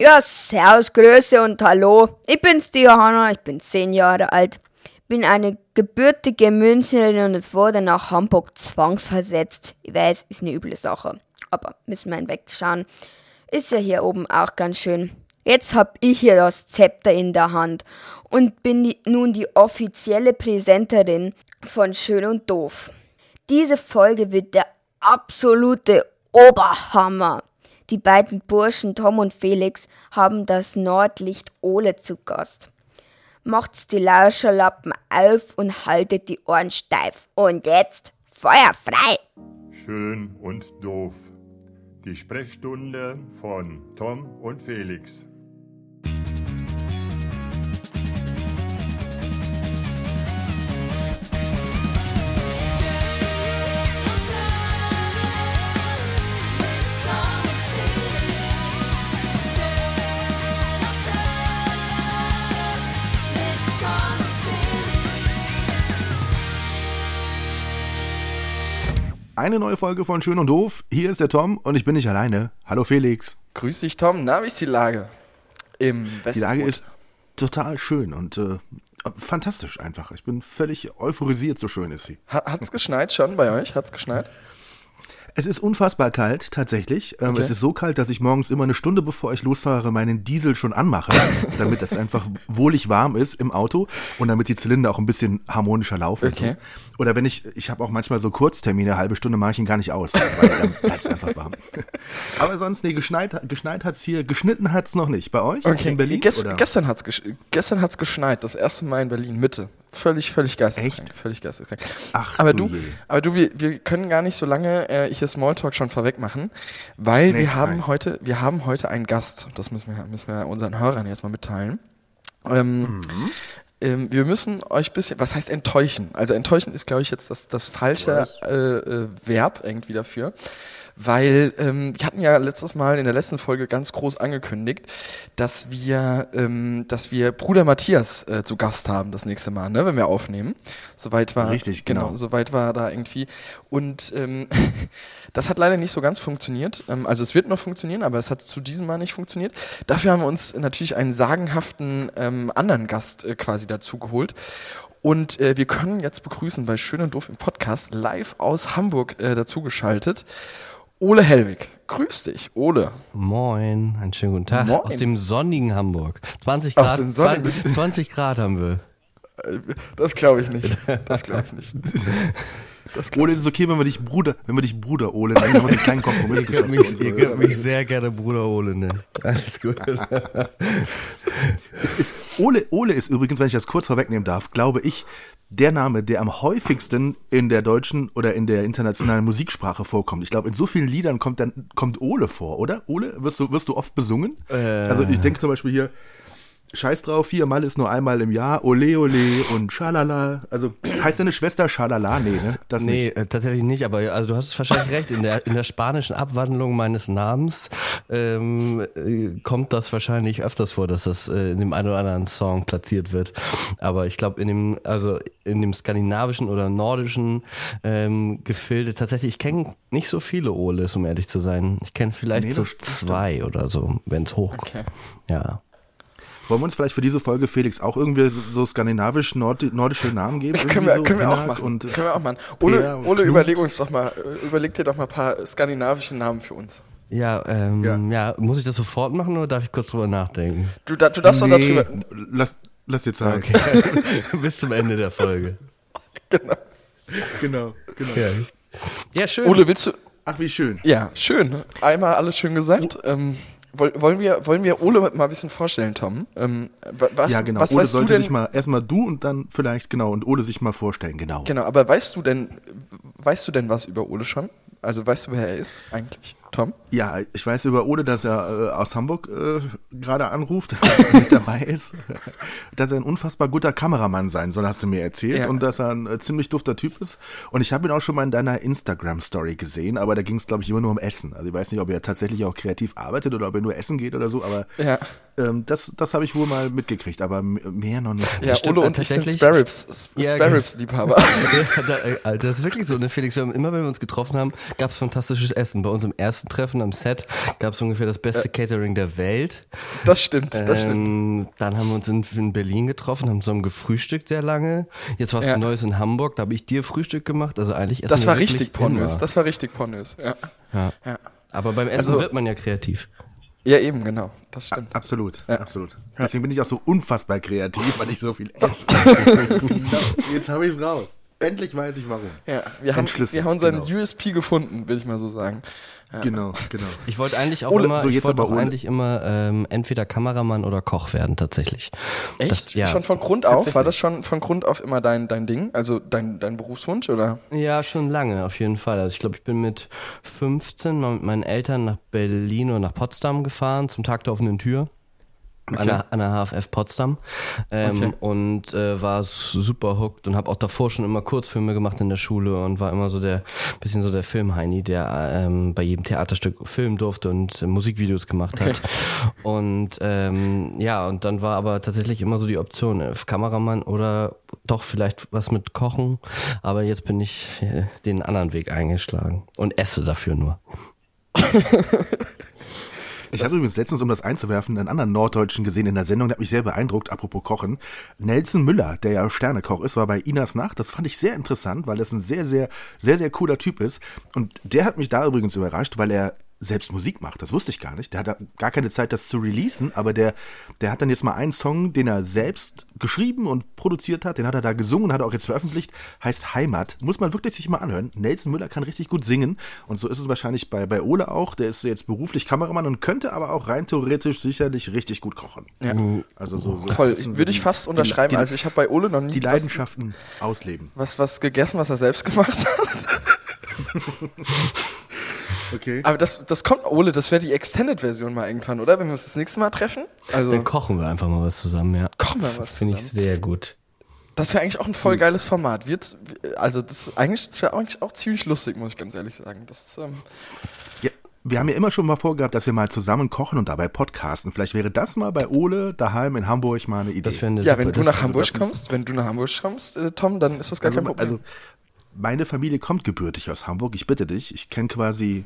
Ja, servus, Grüße und hallo. Ich bin's, die Johanna, ich bin zehn Jahre alt. Bin eine gebürtige Münchnerin und wurde nach Hamburg zwangsversetzt. Ich weiß, ist eine üble Sache. Aber müssen wir hinwegschauen. Ist ja hier oben auch ganz schön. Jetzt hab ich hier das Zepter in der Hand und bin die, nun die offizielle Präsenterin von Schön und Doof. Diese Folge wird der absolute Oberhammer. Die beiden Burschen Tom und Felix haben das Nordlicht Ole zu Gast. Macht's die Lauscherlappen auf und haltet die Ohren steif. Und jetzt Feuer frei! Schön und doof. Die Sprechstunde von Tom und Felix. Eine neue Folge von Schön und Doof. Hier ist der Tom und ich bin nicht alleine. Hallo Felix. Grüß dich, Tom. Na, wie ist die Lage? Im Westwood. Die Lage ist total schön und äh, fantastisch einfach. Ich bin völlig euphorisiert, so schön ist sie. Ha- Hat's geschneit schon bei euch? Hat's geschneit? Es ist unfassbar kalt, tatsächlich. Ähm, Okay. Es ist so kalt, dass ich morgens immer eine Stunde bevor ich losfahre, meinen Diesel schon anmache, damit es einfach wohlig warm ist im Auto und damit die Zylinder auch ein bisschen harmonischer laufen. Okay. So. Oder wenn ich, ich habe auch manchmal so Kurztermine, halbe Stunde mache ich ihn gar nicht aus, weil dann bleibt es einfach warm. Aber sonst, nee, geschneit, geschneit hat's hier, geschnitten hat's noch nicht. Bei euch in Berlin? Gest? Gestern hat's gesch gestern hat's geschneit. Das erste Mal in Berlin Mitte. Völlig, völlig geisteskrank. Völlig geisteskrank. Ach, aber du du, je. aber du, wir, wir können gar nicht so lange äh, hier Smalltalk schon vorweg machen, weil Nee, wir haben nein. heute, wir haben heute einen Gast. Das müssen wir, müssen wir unseren Hörern jetzt mal mitteilen. Ähm, Mhm. ähm, wir müssen euch ein bisschen, was heißt enttäuschen? Also enttäuschen ist, glaube ich, jetzt das, das falsche äh, äh, Verb irgendwie dafür. Weil ähm, wir hatten ja letztes Mal in der letzten Folge ganz groß angekündigt, dass wir, ähm, dass wir Bruder Matthias äh, zu Gast haben das nächste Mal, ne, wenn wir aufnehmen. Soweit war Richtig, genau. soweit war da irgendwie. Und ähm, das hat leider nicht so ganz funktioniert. Ähm, also es wird noch funktionieren, aber es hat zu diesem Mal nicht funktioniert. Dafür haben wir uns natürlich einen sagenhaften ähm, anderen Gast äh, quasi dazu geholt. Und äh, wir können jetzt begrüßen bei Schön und Doof im Podcast live aus Hamburg äh, dazugeschaltet. Ole Hellwig. Grüß dich, Ole. Moin, einen schönen guten Tag Moin. aus dem sonnigen Hamburg. 20 Aus Grad, dem sonnigen- 20 20 Grad haben wir. Äh, Das glaube ich nicht. Das glaube ich nicht. Ole, ist es okay, wenn wir dich Bruder, wenn wir dich Bruder Ole nennen? Haben wir einen kleinen Kompromiss geschafft. mich, ihr könnt mich sehr gerne Bruder Ole nennen. Alles gut. Es ist, Ole, Ole ist übrigens, wenn ich das kurz vorwegnehmen darf, glaube ich, der Name, der am häufigsten in der deutschen oder in der internationalen Musiksprache vorkommt. Ich glaube, in so vielen Liedern kommt dann kommt Ole vor, oder? Ole, wirst du, wirst du oft besungen? Also ich denke zum Beispiel hier, Scheiß drauf, viermal ist nur einmal im Jahr, Ole Ole und Schalala. Also heißt deine Schwester Schalala? Nee, ne? Das Nee, nicht. äh, tatsächlich nicht, aber also du hast wahrscheinlich recht. In der, in der spanischen Abwandlung meines Namens ähm, äh, kommt das wahrscheinlich öfters vor, dass das äh, in dem einen oder anderen Song platziert wird. Aber ich glaube, in dem, also in dem skandinavischen oder nordischen ähm, Gefilde, tatsächlich, ich kenne nicht so viele Oles, um ehrlich zu sein. Ich kenne vielleicht Nee, so zwei oder so, wenn es hochkommt. Okay. Ja. Wollen wir uns vielleicht für diese Folge, Felix, auch irgendwie so, so skandinavisch-nordische Namen geben? Können wir, so können wir auch machen. Und, können wir auch machen. Ole, Ole überleg uns doch mal, äh, überleg dir doch mal ein paar skandinavische Namen für uns. Ja, ähm, Ja. ja. muss ich das sofort machen oder darf ich kurz drüber nachdenken? Du, da, du darfst doch nee, darüber. lass, lass dir Zeit. Bis zum Ende der Folge. Genau. Genau, genau. Ja, schön. Ole, willst du. Ach, wie schön. Ja, schön. Einmal alles schön gesagt. Ähm, wollen, wir, wollen wir Ole mal ein bisschen vorstellen, Tom? Ähm, wa- was, ja, genau. was Ole weißt du sollte denn? sich mal, erstmal du und dann vielleicht, genau, und Ole sich mal vorstellen, genau. Genau, aber weißt du denn, weißt du denn was über Ole schon? Also weißt du, wer er ist eigentlich, Tom? Ja, ich weiß über Ole, dass er äh, aus Hamburg äh, gerade anruft, mit dabei ist, dass er ein unfassbar guter Kameramann sein soll, hast du mir erzählt, Ja. und dass er ein äh, ziemlich dufter Typ ist. Und ich habe ihn auch schon mal in deiner Instagram-Story gesehen, aber da ging es, glaube ich, immer nur um Essen. Also ich weiß nicht, ob er tatsächlich auch kreativ arbeitet oder ob er nur essen geht oder so, aber Ja. ähm, das, das habe ich wohl mal mitgekriegt, aber mehr noch nicht. Ja, stimmt, Ole äh, und ich sind tatsächlich- Sparrows, Sparrows-Liebhaber. Ja, da, äh, das ist wirklich so, ne, Felix? Wir haben immer, wenn wir uns getroffen haben, gab es fantastisches Essen. Bei uns im ersten ersten Treffen am Set gab es ungefähr das beste Catering der Welt. Das stimmt, das stimmt. Ähm, dann haben wir uns in, in Berlin getroffen, haben zusammen gefrühstückt sehr lange. Jetzt warst Ja. du Neues in Hamburg, da habe ich dir Frühstück gemacht. Also eigentlich essen Das wir war richtig pornös. immer. Das war richtig pornös. Ja. Ja. Ja. Aber beim Essen Also- wird man ja kreativ. ja, eben, genau. Das stimmt. Absolut, absolut. Deswegen bin ich auch so unfassbar kreativ, weil ich so viel esse. genau. Jetzt habe ich es raus. Endlich weiß ich warum. Ja, wir haben, wir haben seinen genau. USP gefunden, will ich mal so sagen. Genau, genau. Ich wollte eigentlich auch Ole- immer, so, ich jetzt wollte aber auch Ole. eigentlich immer ähm, entweder Kameramann oder Koch werden tatsächlich. Echt? Das, ja. Schon von Grund auf? War das schon von Grund auf immer dein, dein Ding? Also dein, dein Berufswunsch, oder? Ja, schon lange, auf jeden Fall. Also ich glaube, ich bin mit 15 mal mit meinen Eltern nach Berlin oder nach Potsdam gefahren zum Tag der offenen Tür. An, der, an der HFF Potsdam ähm, Okay. und äh, war super hooked und habe auch davor schon immer Kurzfilme gemacht in der Schule und war immer so der bisschen so der Filmheini, der ähm, bei jedem Theaterstück filmen durfte und äh, Musikvideos gemacht hat. Und ähm, ja, und dann war aber tatsächlich immer so die Option, äh, Kameramann oder doch vielleicht was mit Kochen. Aber jetzt bin ich äh, den anderen Weg eingeschlagen und esse dafür nur. Ich habe übrigens letztens, um das einzuwerfen, einen anderen Norddeutschen gesehen in der Sendung, der hat mich sehr beeindruckt, apropos Kochen. Nelson Müller, der ja Sternekoch ist, war bei Inas Nacht. Das fand ich sehr interessant, weil das ein sehr, sehr, sehr, sehr cooler Typ ist. Und der hat mich da übrigens überrascht, weil er selbst Musik macht. Das wusste ich gar nicht. Der hat gar keine Zeit, das zu releasen, aber der, der hat dann jetzt mal einen Song, den er selbst geschrieben und produziert hat, den hat er da gesungen und hat er auch jetzt veröffentlicht, heißt Heimat. Muss man wirklich sich mal anhören. Nelson Müller kann richtig gut singen und so ist es wahrscheinlich bei, bei Ole auch. Der ist jetzt beruflich Kameramann und könnte aber auch rein theoretisch sicherlich richtig gut kochen. Ja. Also so, so Voll. Würde ich fast unterschreiben. Die, die, also ich habe bei Ole noch nie die was, Leidenschaften ausleben. was, was gegessen, was er selbst gemacht hat. Okay. Aber das, das kommt, Ole, das wäre die Extended-Version mal irgendwann, oder? Wenn wir uns das nächste Mal treffen. Also, Dann kochen wir einfach mal was zusammen, ja. Kochen wir was Finde ich zusammen. sehr gut. das wäre eigentlich auch ein voll geiles Format. Wird's, also, das, eigentlich, das wäre eigentlich auch ziemlich lustig, muss ich ganz ehrlich sagen. Das, ähm, Ja, wir haben ja immer schon mal vorgehabt, dass wir mal zusammen kochen und dabei podcasten. Vielleicht wäre das mal bei Ole daheim in Hamburg mal eine Idee. Das eine ja, super, wenn du das- nach Hamburg kommst, wenn du nach Hamburg kommst, äh, Tom, dann ist das gar kein also, Problem. also meine Familie kommt gebürtig aus Hamburg. Ich bitte dich. Ich kenne quasi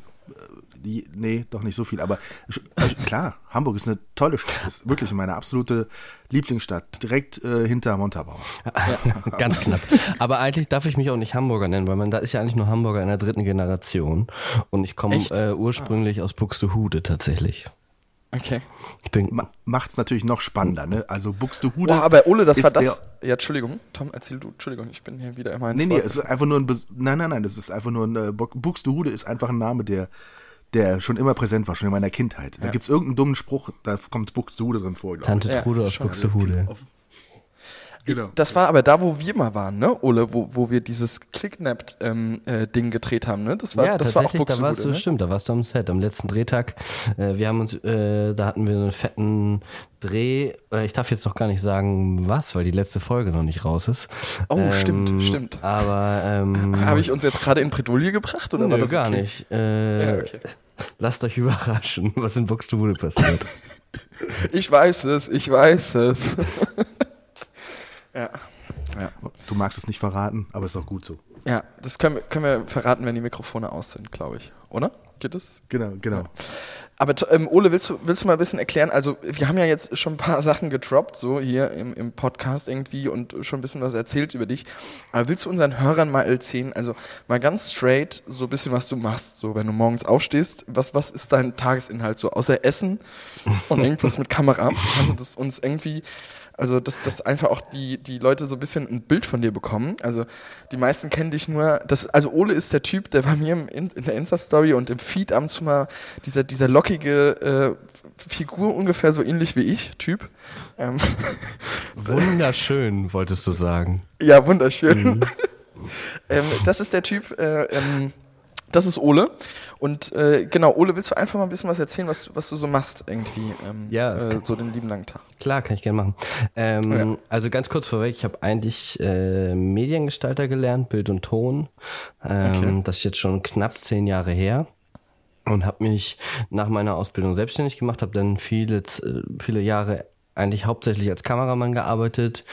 nee, doch nicht so viel, aber also, klar, Hamburg ist eine tolle Stadt. Ist wirklich meine absolute Lieblingsstadt, direkt äh, hinter Montabaur. Ganz knapp. Aber eigentlich darf ich mich auch nicht Hamburger nennen, weil man da ist ja eigentlich nur Hamburger in der dritten Generation. Und ich komme äh, ursprünglich aus Buxtehude tatsächlich. okay. Ich bin Ma macht's natürlich noch spannender, ne? Also Buxtehude. Boah, aber Ole, das war das. Ja, Entschuldigung, Tom, erzähl du. Entschuldigung, ich bin hier wieder immer ins nee, nee, es ist einfach nur ein, Bes- nein, nein, nein, das ist einfach nur ein, äh, Buxtehude ist einfach ein Name, der, der schon immer präsent war, schon in meiner Kindheit. Da gibt's irgendeinen dummen Spruch, da kommt Buxtehude drin vor, Tante Ja, Trude aus schon. Buxtehude. ich. Genau. Das war aber da, wo wir mal waren, ne, Ole, wo, wo wir dieses Clicknapped-Ding ähm, äh, gedreht haben, ne? Das war, ja, das war auch da warst du, ne? stimmt, da warst du am Set, am letzten Drehtag. Äh, wir haben uns, äh, da hatten wir einen fetten Dreh, äh, ich darf jetzt noch gar nicht sagen, was, weil die letzte Folge noch nicht raus ist. Oh, stimmt, stimmt. Aber, ähm, Habe ich uns jetzt gerade in Bredouille gebracht oder war nö, das gar okay? nicht. Äh, Ja, okay. Lasst euch überraschen, was in Buxtehude passiert. Ich weiß es, ich weiß es. ja. Ja. Du magst es nicht verraten, aber ist auch gut so. ja, das können wir, können wir verraten, wenn die Mikrofone aus sind, glaube ich. Oder? Geht das? Genau, genau. Aber ähm, Ole, willst du, willst du mal ein bisschen erklären? Also, wir haben ja jetzt schon ein paar Sachen gedroppt, so hier im, im Podcast irgendwie und schon ein bisschen was erzählt über dich. Aber willst du unseren Hörern mal erzählen, also mal ganz straight, so ein bisschen, was du machst, so wenn du morgens aufstehst, was, was ist dein Tagesinhalt so, außer Essen und irgendwas mit Kamera? Kannst du das uns irgendwie, also dass, dass einfach auch die, die Leute so ein bisschen ein Bild von dir bekommen. Also die meisten kennen dich nur, das, also Ole ist der Typ, der bei mir im, in, in der Insta-Story und im Feed ab und zu mal dieser, dieser lockige äh, Figur, ungefähr so ähnlich wie ich, Typ. Ähm, Wunderschön, wolltest du sagen. ja, wunderschön. ähm, das ist der Typ, äh, ähm, das ist Ole. Und äh, genau, Ole, willst du einfach mal ein bisschen was erzählen, was, was du so machst irgendwie? Ähm, Ja. Äh, so den lieben langen Tag. Klar, kann ich gerne machen. Ähm, Ja. Also ganz kurz vorweg, ich habe eigentlich äh, Mediengestalter gelernt, Bild und Ton. Ähm, Okay. Das ist jetzt schon knapp zehn Jahre her. Und habe mich nach meiner Ausbildung selbstständig gemacht, habe dann viele, äh, viele Jahre eigentlich hauptsächlich als Kameramann gearbeitet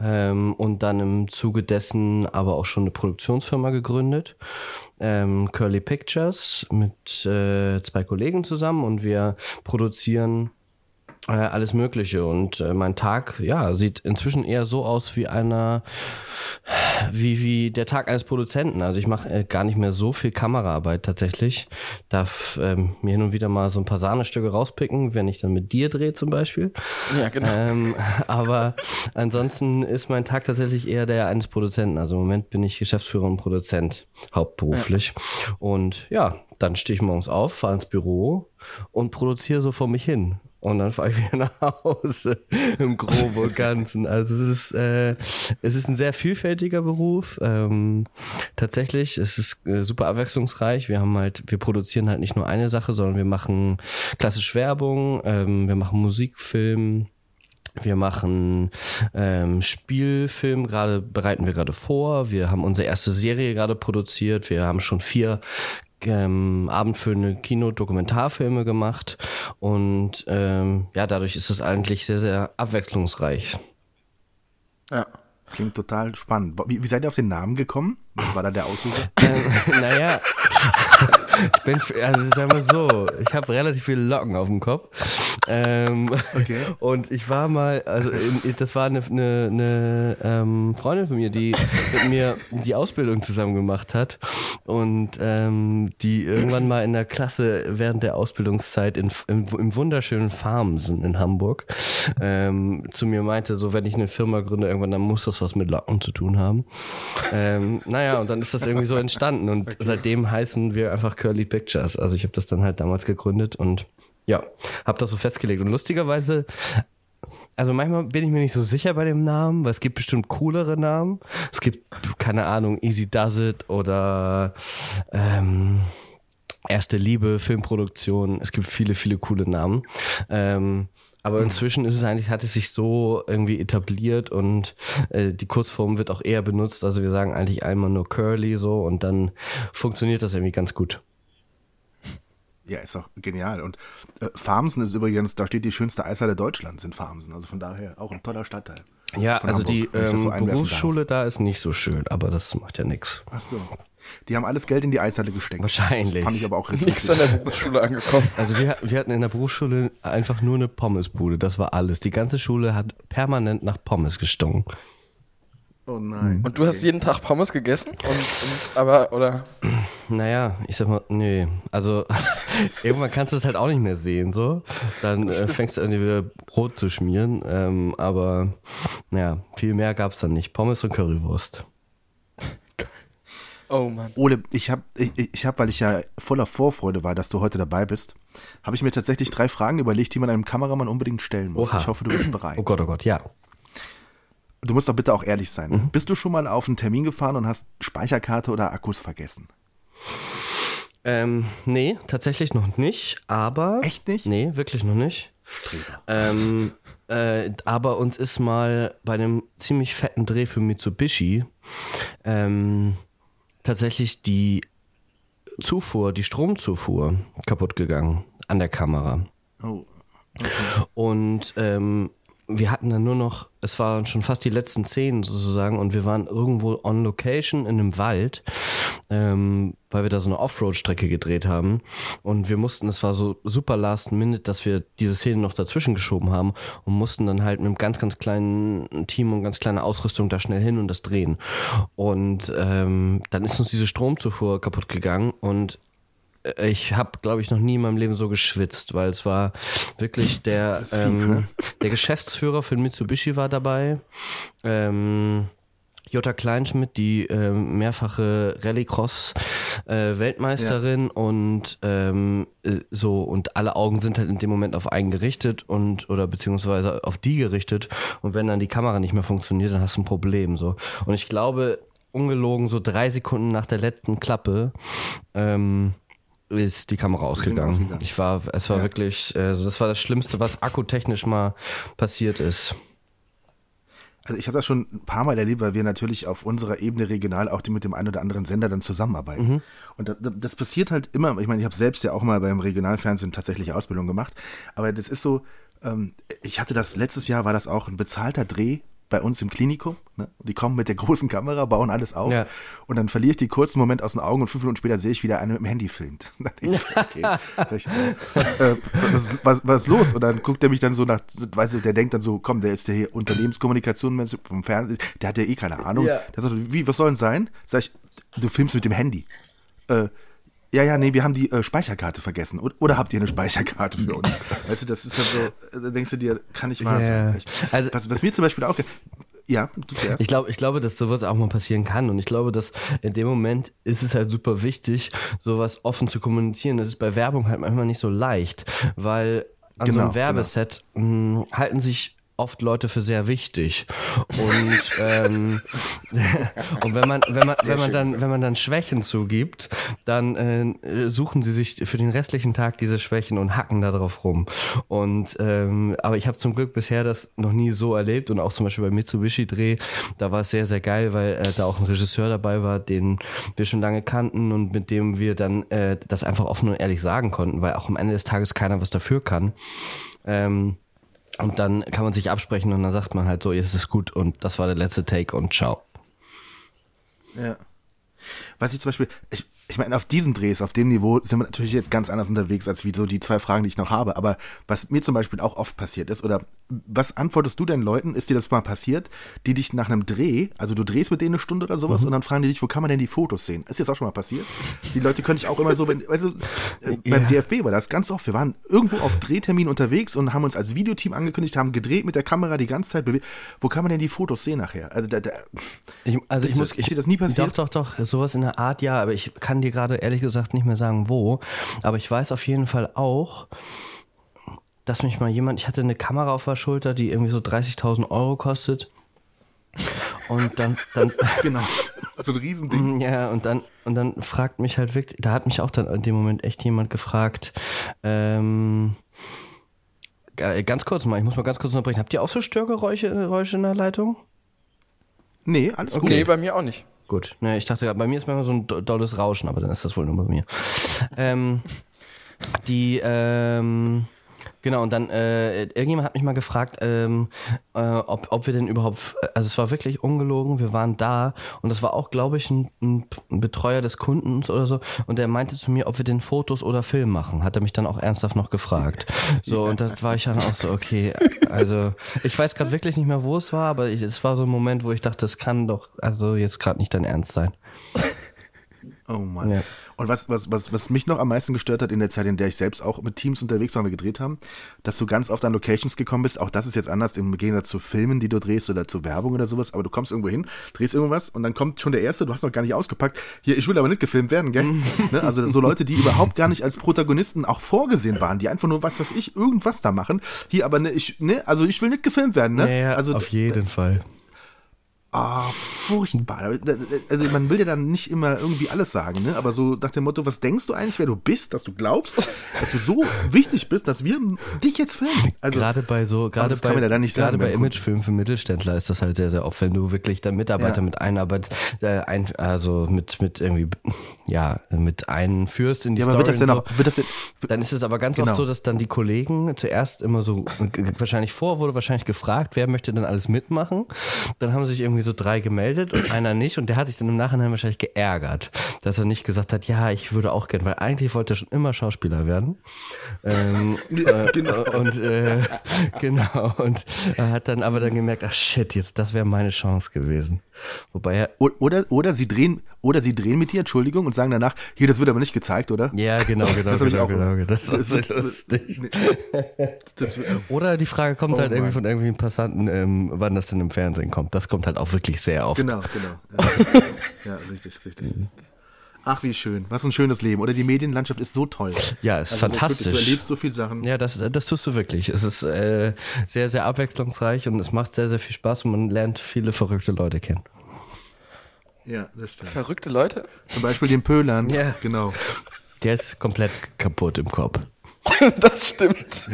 ähm, und dann im Zuge dessen aber auch schon eine Produktionsfirma gegründet, ähm, Curly Pictures, mit äh, zwei Kollegen zusammen. Und wir produzieren äh, alles Mögliche. Und äh, mein Tag, ja, sieht inzwischen eher so aus wie einer, wie, wie der Tag eines Produzenten. Also ich mache äh, gar nicht mehr so viel Kameraarbeit tatsächlich. Darf ähm, mir hin und wieder mal so ein paar Sahnestücke rauspicken, wenn ich dann mit dir drehe zum Beispiel. Ja, genau. Ähm, aber ansonsten ist mein Tag tatsächlich eher der eines Produzenten. Also im Moment bin ich Geschäftsführer und Produzent hauptberuflich. Und ja, dann stehe ich morgens auf, fahre ins Büro und produziere so vor mich hin. Und dann fahre ich wieder nach Hause im Groben und Ganzen. Also es ist, äh, es ist ein sehr vielfältiger Beruf. Ähm, tatsächlich, es ist äh, super abwechslungsreich. Wir haben halt, wir produzieren halt nicht nur eine Sache, sondern wir machen klassisch Werbung, ähm, wir machen Musikfilm, wir machen ähm, Spielfilm, gerade bereiten wir gerade vor. Wir haben unsere erste Serie gerade produziert. Wir haben schon vier ähm, abendfüllende Kino-Dokumentarfilme gemacht und ähm, ja, dadurch ist es eigentlich sehr, sehr abwechslungsreich. Ja. Klingt total spannend. Wie, wie seid ihr auf den Namen gekommen? Was war da der Auslöser? Ähm, naja, ich bin, also sagen wir so, ich habe relativ viele Locken auf dem Kopf. Ähm, Okay. Und ich war mal, also das war eine, eine, eine ähm, Freundin von mir, die mit mir die Ausbildung zusammen gemacht hat und ähm, die irgendwann mal in der Klasse während der Ausbildungszeit in, im, im wunderschönen Farmsen in Hamburg ähm, zu mir meinte, so wenn ich eine Firma gründe irgendwann, dann muss das was mit Locken zu tun haben. Ähm, naja, und dann ist das irgendwie so entstanden und seitdem heißen wir einfach Curly Pictures. Also ich habe das dann halt damals gegründet und ja, habe das so festgelegt. Und lustigerweise, also manchmal bin ich mir nicht so sicher bei dem Namen, weil es gibt bestimmt coolere Namen. Es gibt, keine Ahnung, Easy Does It oder ähm, Erste Liebe, Filmproduktion. Es gibt viele, viele coole Namen. Ähm, aber inzwischen ist es eigentlich, hat es sich so irgendwie etabliert und äh, die Kurzform wird auch eher benutzt. Also wir sagen eigentlich einmal nur Curly so und dann funktioniert das irgendwie ganz gut. Ja, ist doch genial. Und äh, Farmsen ist übrigens, da steht die schönste Eishalle Deutschlands in Farmsen. Also von daher auch ein toller Stadtteil. Ja, Von also Hamburg, die so ähm, einwerfen Berufsschule da ist nicht so schön, aber das macht ja nichts. Ach so. Die haben alles Geld in die Eishalle gesteckt. Wahrscheinlich. Fand ich aber auch Nix richtig. an der Berufsschule angekommen. Also wir, wir hatten in der Berufsschule einfach nur eine Pommesbude, das war alles. Die ganze Schule hat permanent nach Pommes gestunken. Oh nein. Und du hast jeden Tag Pommes gegessen? Und, und aber, oder? Naja, ich sag mal, nee. Also irgendwann kannst du es halt auch nicht mehr sehen, so. Dann äh, fängst du an, dir wieder Brot zu schmieren. Ähm, aber naja, viel mehr gab's dann nicht. Pommes und Currywurst. Oh Mann. Ole, ich habe, ich, ich hab, weil ich ja voller Vorfreude war, dass du heute dabei bist, habe ich mir tatsächlich drei Fragen überlegt, die man einem Kameramann unbedingt stellen muss. Oha. Ich hoffe, du bist bereit. Oh Gott, oh Gott, ja. Du musst doch bitte auch ehrlich sein. Bist du schon mal auf einen Termin gefahren und hast Speicherkarte oder Akkus vergessen? Ähm, nee, tatsächlich noch nicht, aber. Echt nicht? Nee, wirklich noch nicht. Ähm, äh, aber uns ist mal bei einem ziemlich fetten Dreh für Mitsubishi ähm, tatsächlich die Zufuhr, die Stromzufuhr kaputt gegangen an der Kamera. Oh. Und ähm, wir hatten dann nur noch, es waren schon fast die letzten Szenen sozusagen und wir waren irgendwo on location in einem Wald, ähm, weil wir da so eine Offroad-Strecke gedreht haben und wir mussten, es war so super last minute, dass wir diese Szene noch dazwischen geschoben haben und mussten dann halt mit einem ganz, ganz kleinen Team und ganz kleiner Ausrüstung da schnell hin und das drehen. Und ähm, dann ist uns diese Stromzufuhr kaputt gegangen und ich habe, glaube ich, noch nie in meinem Leben so geschwitzt, weil es war wirklich der, ist fies, ähm, ne? der Geschäftsführer für Mitsubishi war dabei. Ähm, Jutta Kleinschmidt, die ähm, mehrfache Rallycross-Weltmeisterin und ähm, äh, so und alle Augen sind halt in dem Moment auf einen gerichtet und oder beziehungsweise auf die gerichtet und wenn dann die Kamera nicht mehr funktioniert, dann hast du ein Problem so und ich glaube ungelogen so drei Sekunden nach der letzten Klappe ähm, ist die Kamera ausgegangen. ausgegangen. Ich war, es war wirklich, also das war das Schlimmste, was akkutechnisch mal passiert ist. Also ich habe das schon ein paar Mal erlebt, weil wir natürlich auf unserer Ebene regional auch mit dem einen oder anderen Sender dann zusammenarbeiten. Und das, das passiert halt immer. Ich meine, ich habe selbst ja auch mal beim Regionalfernsehen tatsächlich Ausbildung gemacht. Aber das ist so, ähm, ich hatte das letztes Jahr, war das auch ein bezahlter Dreh bei uns im Klinikum. Ne? Die kommen mit der großen Kamera, bauen alles auf. Ja. Und dann verliere ich die kurzen Moment aus den Augen und fünf Minuten später sehe ich wieder eine mit dem Handy filmt. Ich, okay, ich, äh, was, was, was ist los? Und dann guckt er mich dann so nach, weißt du, der denkt dann so, komm, der ist der hier Unternehmenskommunikation vom Fernsehen, der hat ja eh keine Ahnung. Ja. Der sagt, wie, was soll denn sein? Sag ich, du filmst mit dem Handy. Äh, ja, ja, nee, wir haben die äh, Speicherkarte vergessen. Oder, oder habt ihr eine Speicherkarte für uns? Weißt du, das ist ja so, äh, da denkst du dir, kann nicht wahr Ja. sein. Also- was, was mir zum Beispiel auch, ja, du zuerst. Ich glaube, ich glaube, dass sowas auch mal passieren kann. Und ich glaube, dass in dem Moment ist es halt super wichtig, sowas offen zu kommunizieren. Das ist bei Werbung halt manchmal nicht so leicht, weil an so Genau, einem Werbeset mh, halten sich oft Leute für sehr wichtig. Und, ähm, und wenn man, wenn man, wenn man dann, wenn man dann Schwächen zugibt, dann äh, suchen sie sich für den restlichen Tag diese Schwächen und hacken da drauf rum. Und ähm, aber ich habe zum Glück bisher das noch nie so erlebt und auch zum Beispiel bei Mitsubishi Dreh, da war es sehr, sehr geil, weil äh, da auch ein Regisseur dabei war, den wir schon lange kannten und mit dem wir dann äh, das einfach offen und ehrlich sagen konnten, weil auch am Ende des Tages keiner was dafür kann. Ähm, und dann kann man sich absprechen und dann sagt man halt so, jetzt ist es gut und das war der letzte Take und ciao. Ja. Was ich zum Beispiel, ich, ich meine, auf diesen Drehs, auf dem Niveau sind wir natürlich jetzt ganz anders unterwegs als wie so die zwei Fragen, die ich noch habe. Aber was mir zum Beispiel auch oft passiert ist, oder was antwortest du denn Leuten, ist dir das mal passiert, die dich nach einem Dreh, also du drehst mit denen eine Stunde oder sowas und dann fragen die dich, wo kann man denn die Fotos sehen? Ist jetzt auch schon mal passiert? Die Leute können ich auch immer so, wenn, du, äh, beim DFB war das ganz oft. Wir waren irgendwo auf Drehtermin unterwegs und haben uns als Videoteam angekündigt, haben gedreht mit der Kamera die ganze Zeit bewegt. Wo kann man denn die Fotos sehen nachher? Also da, da, Ich, also ich muss, das- ist dir das nie passiert? Doch, doch, doch, sowas in der Art ja, aber ich kann dir gerade ehrlich gesagt nicht mehr sagen, wo. Aber ich weiß auf jeden Fall auch, dass mich mal jemand, ich hatte eine Kamera auf der Schulter, die irgendwie so 30.000 Euro kostet. Und dann, dann, genau, so ein Riesending. ja, und dann, und dann fragt mich halt wirklich, da hat mich auch dann in dem Moment echt jemand gefragt, ähm, äh, ganz kurz mal, ich muss mal ganz kurz unterbrechen. Habt ihr auch so Störgeräusche Geräusche in der Leitung? Nee, alles gut. Nee, bei mir auch nicht. Gut, ne, ich dachte gerade, bei mir ist manchmal so ein do- dolles Rauschen, aber dann ist das wohl nur bei mir. ähm, die, ähm, genau, und dann, äh, irgendjemand hat mich mal gefragt, ähm, äh, ob, ob wir denn überhaupt, also es war wirklich ungelogen, wir waren da und das war auch, glaube ich, ein, ein Betreuer des Kundens oder so und der meinte zu mir, ob wir den Fotos oder Film machen, hat er mich dann auch ernsthaft noch gefragt. So, und da war ich dann auch so, okay, also ich weiß gerade wirklich nicht mehr, wo es war, aber ich, es war so ein Moment, wo ich dachte, es kann doch, also jetzt gerade nicht dein Ernst sein. Oh Mann. Ja. Und was, was, was, was mich noch am meisten gestört hat in der Zeit, in der ich selbst auch mit Teams unterwegs war, und wir gedreht haben, dass du ganz oft an Locations gekommen bist. Auch das ist jetzt anders im Gegensatz zu Filmen, die du drehst oder zu Werbung oder sowas. Aber du kommst irgendwo hin, drehst irgendwas und dann kommt schon der Erste, du hast noch gar nicht ausgepackt. Hier, ich will aber nicht gefilmt werden, gell? ne? Also so Leute, die überhaupt gar nicht als Protagonisten auch vorgesehen waren, die einfach nur was weiß ich, irgendwas da machen. Hier, aber ne, ich, ne, also ich will nicht gefilmt werden, ne? Naja, also auf jeden Fall. Ah, furchtbar. Also man will ja dann nicht immer irgendwie alles sagen, ne? Aber so nach dem Motto, was denkst du eigentlich, wer du bist, dass du glaubst, dass du so wichtig bist, dass wir dich jetzt filmen? Also gerade bei so, gerade bei, ja gerade sagen bei. Imagefilmen für Mittelständler ist das halt sehr, sehr oft, wenn du wirklich dann Mitarbeiter Ja. mit einarbeitest, äh, ein, also mit, mit irgendwie, ja, mit einführst in die ja, Story wird das denn und auch, so. wird das denn, Dann ist es aber ganz Genau. oft so, dass dann die Kollegen zuerst immer so, g- wahrscheinlich vor wurde wahrscheinlich gefragt, wer möchte denn alles mitmachen. Dann haben sich irgendwie so drei gemeldet und einer nicht. Und der hat sich dann im Nachhinein wahrscheinlich geärgert, dass er nicht gesagt hat, ja, ich würde auch gern, weil eigentlich wollte er schon immer Schauspieler werden. Ähm, äh, genau. Und äh, genau. Und er hat dann aber dann gemerkt, ach shit, jetzt das wäre meine Chance gewesen. Wobei er oder, oder sie drehen, oder sie drehen mit dir, Entschuldigung, und sagen danach, hier, das wird aber nicht gezeigt, oder? ja, genau, genau, Das genau, auch genau, genau. Das ist Das- lustig. Das Oder die Frage kommt Oh halt irgendwie von irgendwelchen Passanten, ähm, wann das denn im Fernsehen kommt. Das kommt halt auch wirklich sehr oft. Genau, genau. Ja, ja richtig, richtig. Ach, wie schön. Was ein schönes Leben. Oder die Medienlandschaft ist so toll. Ja, ist Also, fantastisch. Du erlebst so viele Sachen. Ja, das, das tust du wirklich. Es ist äh, sehr, sehr abwechslungsreich und es macht sehr, sehr viel Spaß und man lernt viele verrückte Leute kennen. Ja, das stimmt. Verrückte Leute? Zum Beispiel den Pölern. Ja. Genau. Der ist komplett kaputt im Kopf. das stimmt.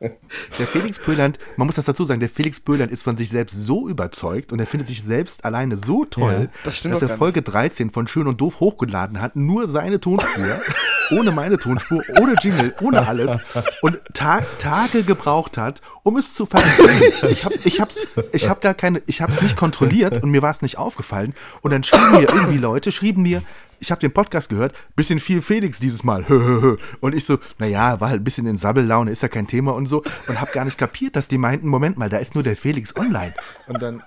Der Felix Böhland, man muss das dazu sagen, der Felix Böhland ist von sich selbst so überzeugt und er findet sich selbst alleine so toll, Ja, das dass er Folge 13 von Schön und Doof hochgeladen hat, nur seine Tonspur, ohne meine Tonspur, ohne Jingle, ohne alles und ta Tage gebraucht hat, um es zu verstehen. Ich habe ich hab's, ich hab gar keine, ich habe es nicht kontrolliert und mir war es nicht aufgefallen und dann schrieben mir irgendwie Leute, schrieben mir, ich habe den Podcast gehört, bisschen viel Felix dieses Mal. Und ich so, naja, war halt ein bisschen in Sabbellaune, ist ja kein Thema und so. Und habe gar nicht kapiert, dass die meinten, Moment mal, da ist nur der Felix online. Und dann,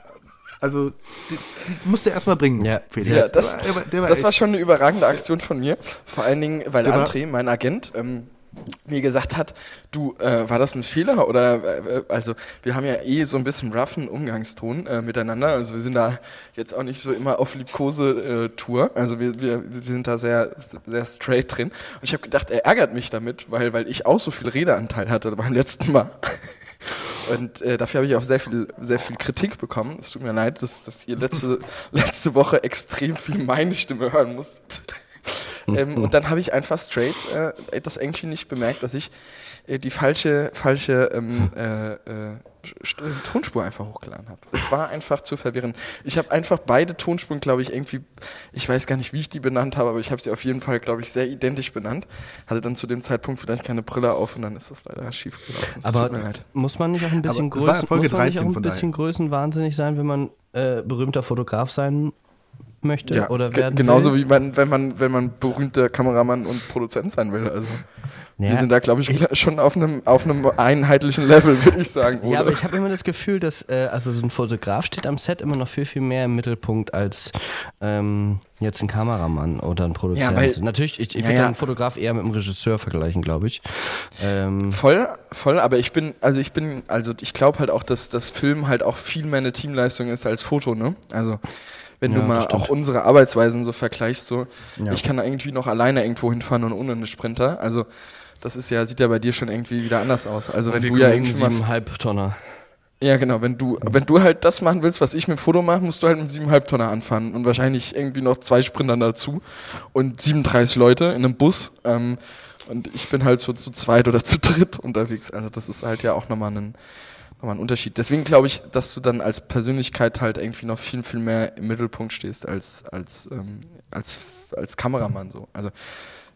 also, die, die musste er erstmal bringen, Ja, Felix. Ja, das, Der war- der war das war schon eine überragende Aktion von mir. Vor allen Dingen, weil Der André, mein Agent, ähm, mir gesagt hat, du, äh, war das ein Fehler oder, äh, also wir haben ja eh so ein bisschen roughen Umgangston äh, miteinander, also wir sind da jetzt auch nicht so immer auf Liebkose-Tour, also wir, wir, wir sind da sehr, sehr straight drin und ich habe gedacht, er ärgert mich damit, weil, weil ich auch so viel Redeanteil hatte beim letzten Mal. Und äh, dafür habe ich auch sehr viel, sehr viel Kritik bekommen. Es tut mir leid, dass, dass ihr letzte, letzte Woche extrem viel meine Stimme hören musstet. Ähm, und dann habe ich einfach straight äh, das irgendwie nicht bemerkt, dass ich äh, die falsche, falsche ähm, äh, äh, St- Tonspur einfach hochgeladen habe. Es war einfach zu verwirren. Ich habe einfach beide Tonspuren, glaube ich, irgendwie, ich weiß gar nicht, wie ich die benannt habe, aber ich habe sie auf jeden Fall, glaube ich, sehr identisch benannt. Hatte dann zu dem Zeitpunkt vielleicht keine Brille auf und dann ist das leider schief gelaufen. Mir Aber muss man nicht auch ein bisschen, Größen, Folge muss man nicht 13 auch ein bisschen größenwahnsinnig sein, wenn man äh, berühmter Fotograf sein möchte Ja, oder werden genauso will? wie man, wenn man, wenn man berühmter Kameramann und Produzent sein will. Also wir Ja. sind da, glaube ich, schon auf einem, auf einem einheitlichen Level, würde ich sagen. Ja, oder? aber ich habe immer das Gefühl, dass äh, also so ein Fotograf steht am Set immer noch viel, viel mehr im Mittelpunkt als ähm, jetzt ein Kameramann oder ein Produzent. Ja, weil- Natürlich, ich, ich Ja, würde ja. einen Fotograf eher mit einem Regisseur vergleichen, glaube ich. Ähm, Voll, voll, aber ich bin, also ich bin, also ich glaube halt auch, dass das Film halt auch viel mehr eine Teamleistung ist als Foto, ne? Also wenn Ja, du mal auch unsere Arbeitsweisen so vergleichst, so Ja. ich kann da irgendwie noch alleine irgendwo hinfahren und ohne einen Sprinter. Also das ist ja, sieht ja bei dir schon irgendwie wieder anders aus. Also wenn du ja irgendwie siebeneinhalb Tonner. Ja, genau. Wenn du, wenn du halt das machen willst, was ich mit dem Foto mache, musst du halt mit einem 7,5 Tonner anfahren und wahrscheinlich irgendwie noch zwei Sprintern dazu und 37 Leute in einem Bus. Ähm, und ich bin halt so zu zweit oder zu dritt unterwegs. Also das ist halt ja auch nochmal ein, nochmal ein Unterschied. Deswegen glaube ich, dass du dann als Persönlichkeit halt irgendwie noch viel, viel mehr im Mittelpunkt stehst als, als, ähm, als, als Kameramann so. Also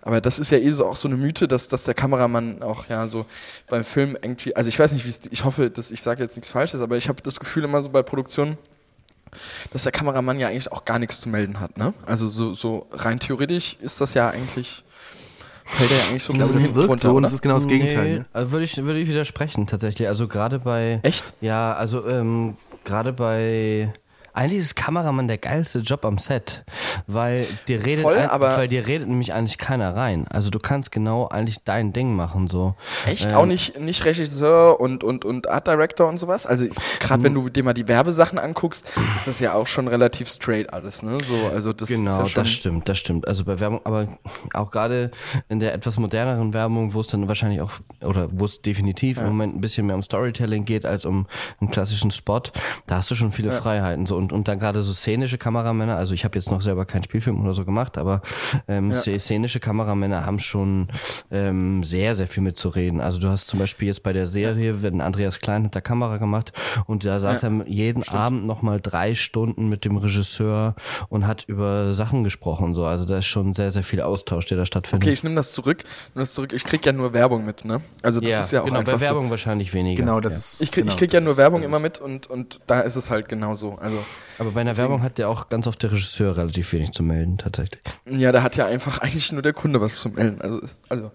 aber das ist ja eh so auch so eine Mythe, dass, dass der Kameramann auch ja so beim Film irgendwie, also ich weiß nicht, wie ich hoffe, dass ich sage jetzt nichts Falsches, aber ich habe das Gefühl immer so bei Produktionen, dass der Kameramann ja eigentlich auch gar nichts zu melden hat, ne? Also so, so rein theoretisch ist das ja eigentlich, fällt er ja eigentlich so ein bisschen das wirkt runter, so und es ist genau das Gegenteil. Nee, Ne? also würde ich, würde ich widersprechen tatsächlich. Also gerade bei. Echt? Ja, also ähm, gerade bei. Eigentlich ist Kameramann der geilste Job am Set, weil dir redet, Voll, ein, weil dir redet nämlich eigentlich keiner rein. Also du kannst genau eigentlich dein Ding machen so. Echt? Ähm, auch nicht, nicht Regisseur und, und, und Art Director und sowas? Also gerade wenn du dir mal die Werbesachen anguckst, ist das ja auch schon relativ straight alles, ne? So, also das Genau, ja das stimmt, das stimmt. Also bei Werbung, aber auch gerade in der etwas moderneren Werbung, wo es dann wahrscheinlich auch, oder wo es definitiv im Moment ein bisschen mehr um Storytelling geht als um einen klassischen Spot, da hast du schon viele Freiheiten. So und, und dann gerade so szenische Kameramänner, also ich habe jetzt noch selber keinen Spielfilm oder so gemacht, aber ähm, sze- szenische Kameramänner haben schon ähm, sehr, sehr viel mitzureden. Also du hast zum Beispiel jetzt bei der Serie, wenn Andreas Klein hat da Kamera gemacht und da saß er jeden Abend nochmal drei Stunden mit dem Regisseur und hat über Sachen gesprochen. So. Also da ist schon sehr, sehr viel Austausch, der da stattfindet. Okay, ich nehme das zurück. Nimm das zurück. Ich krieg ja nur Werbung mit, ne? Also das ist ja auch genau, einfach bei Werbung so. wahrscheinlich weniger. Genau, das ja. ist. Ich krieg, genau, ich krieg ja nur ist- Werbung immer mit und, und da ist es halt genau so. Also Aber bei einer Werbung hat ja auch ganz oft der Regisseur relativ wenig zu melden, tatsächlich. ja, da hat ja einfach eigentlich nur der Kunde was zu melden. Also, also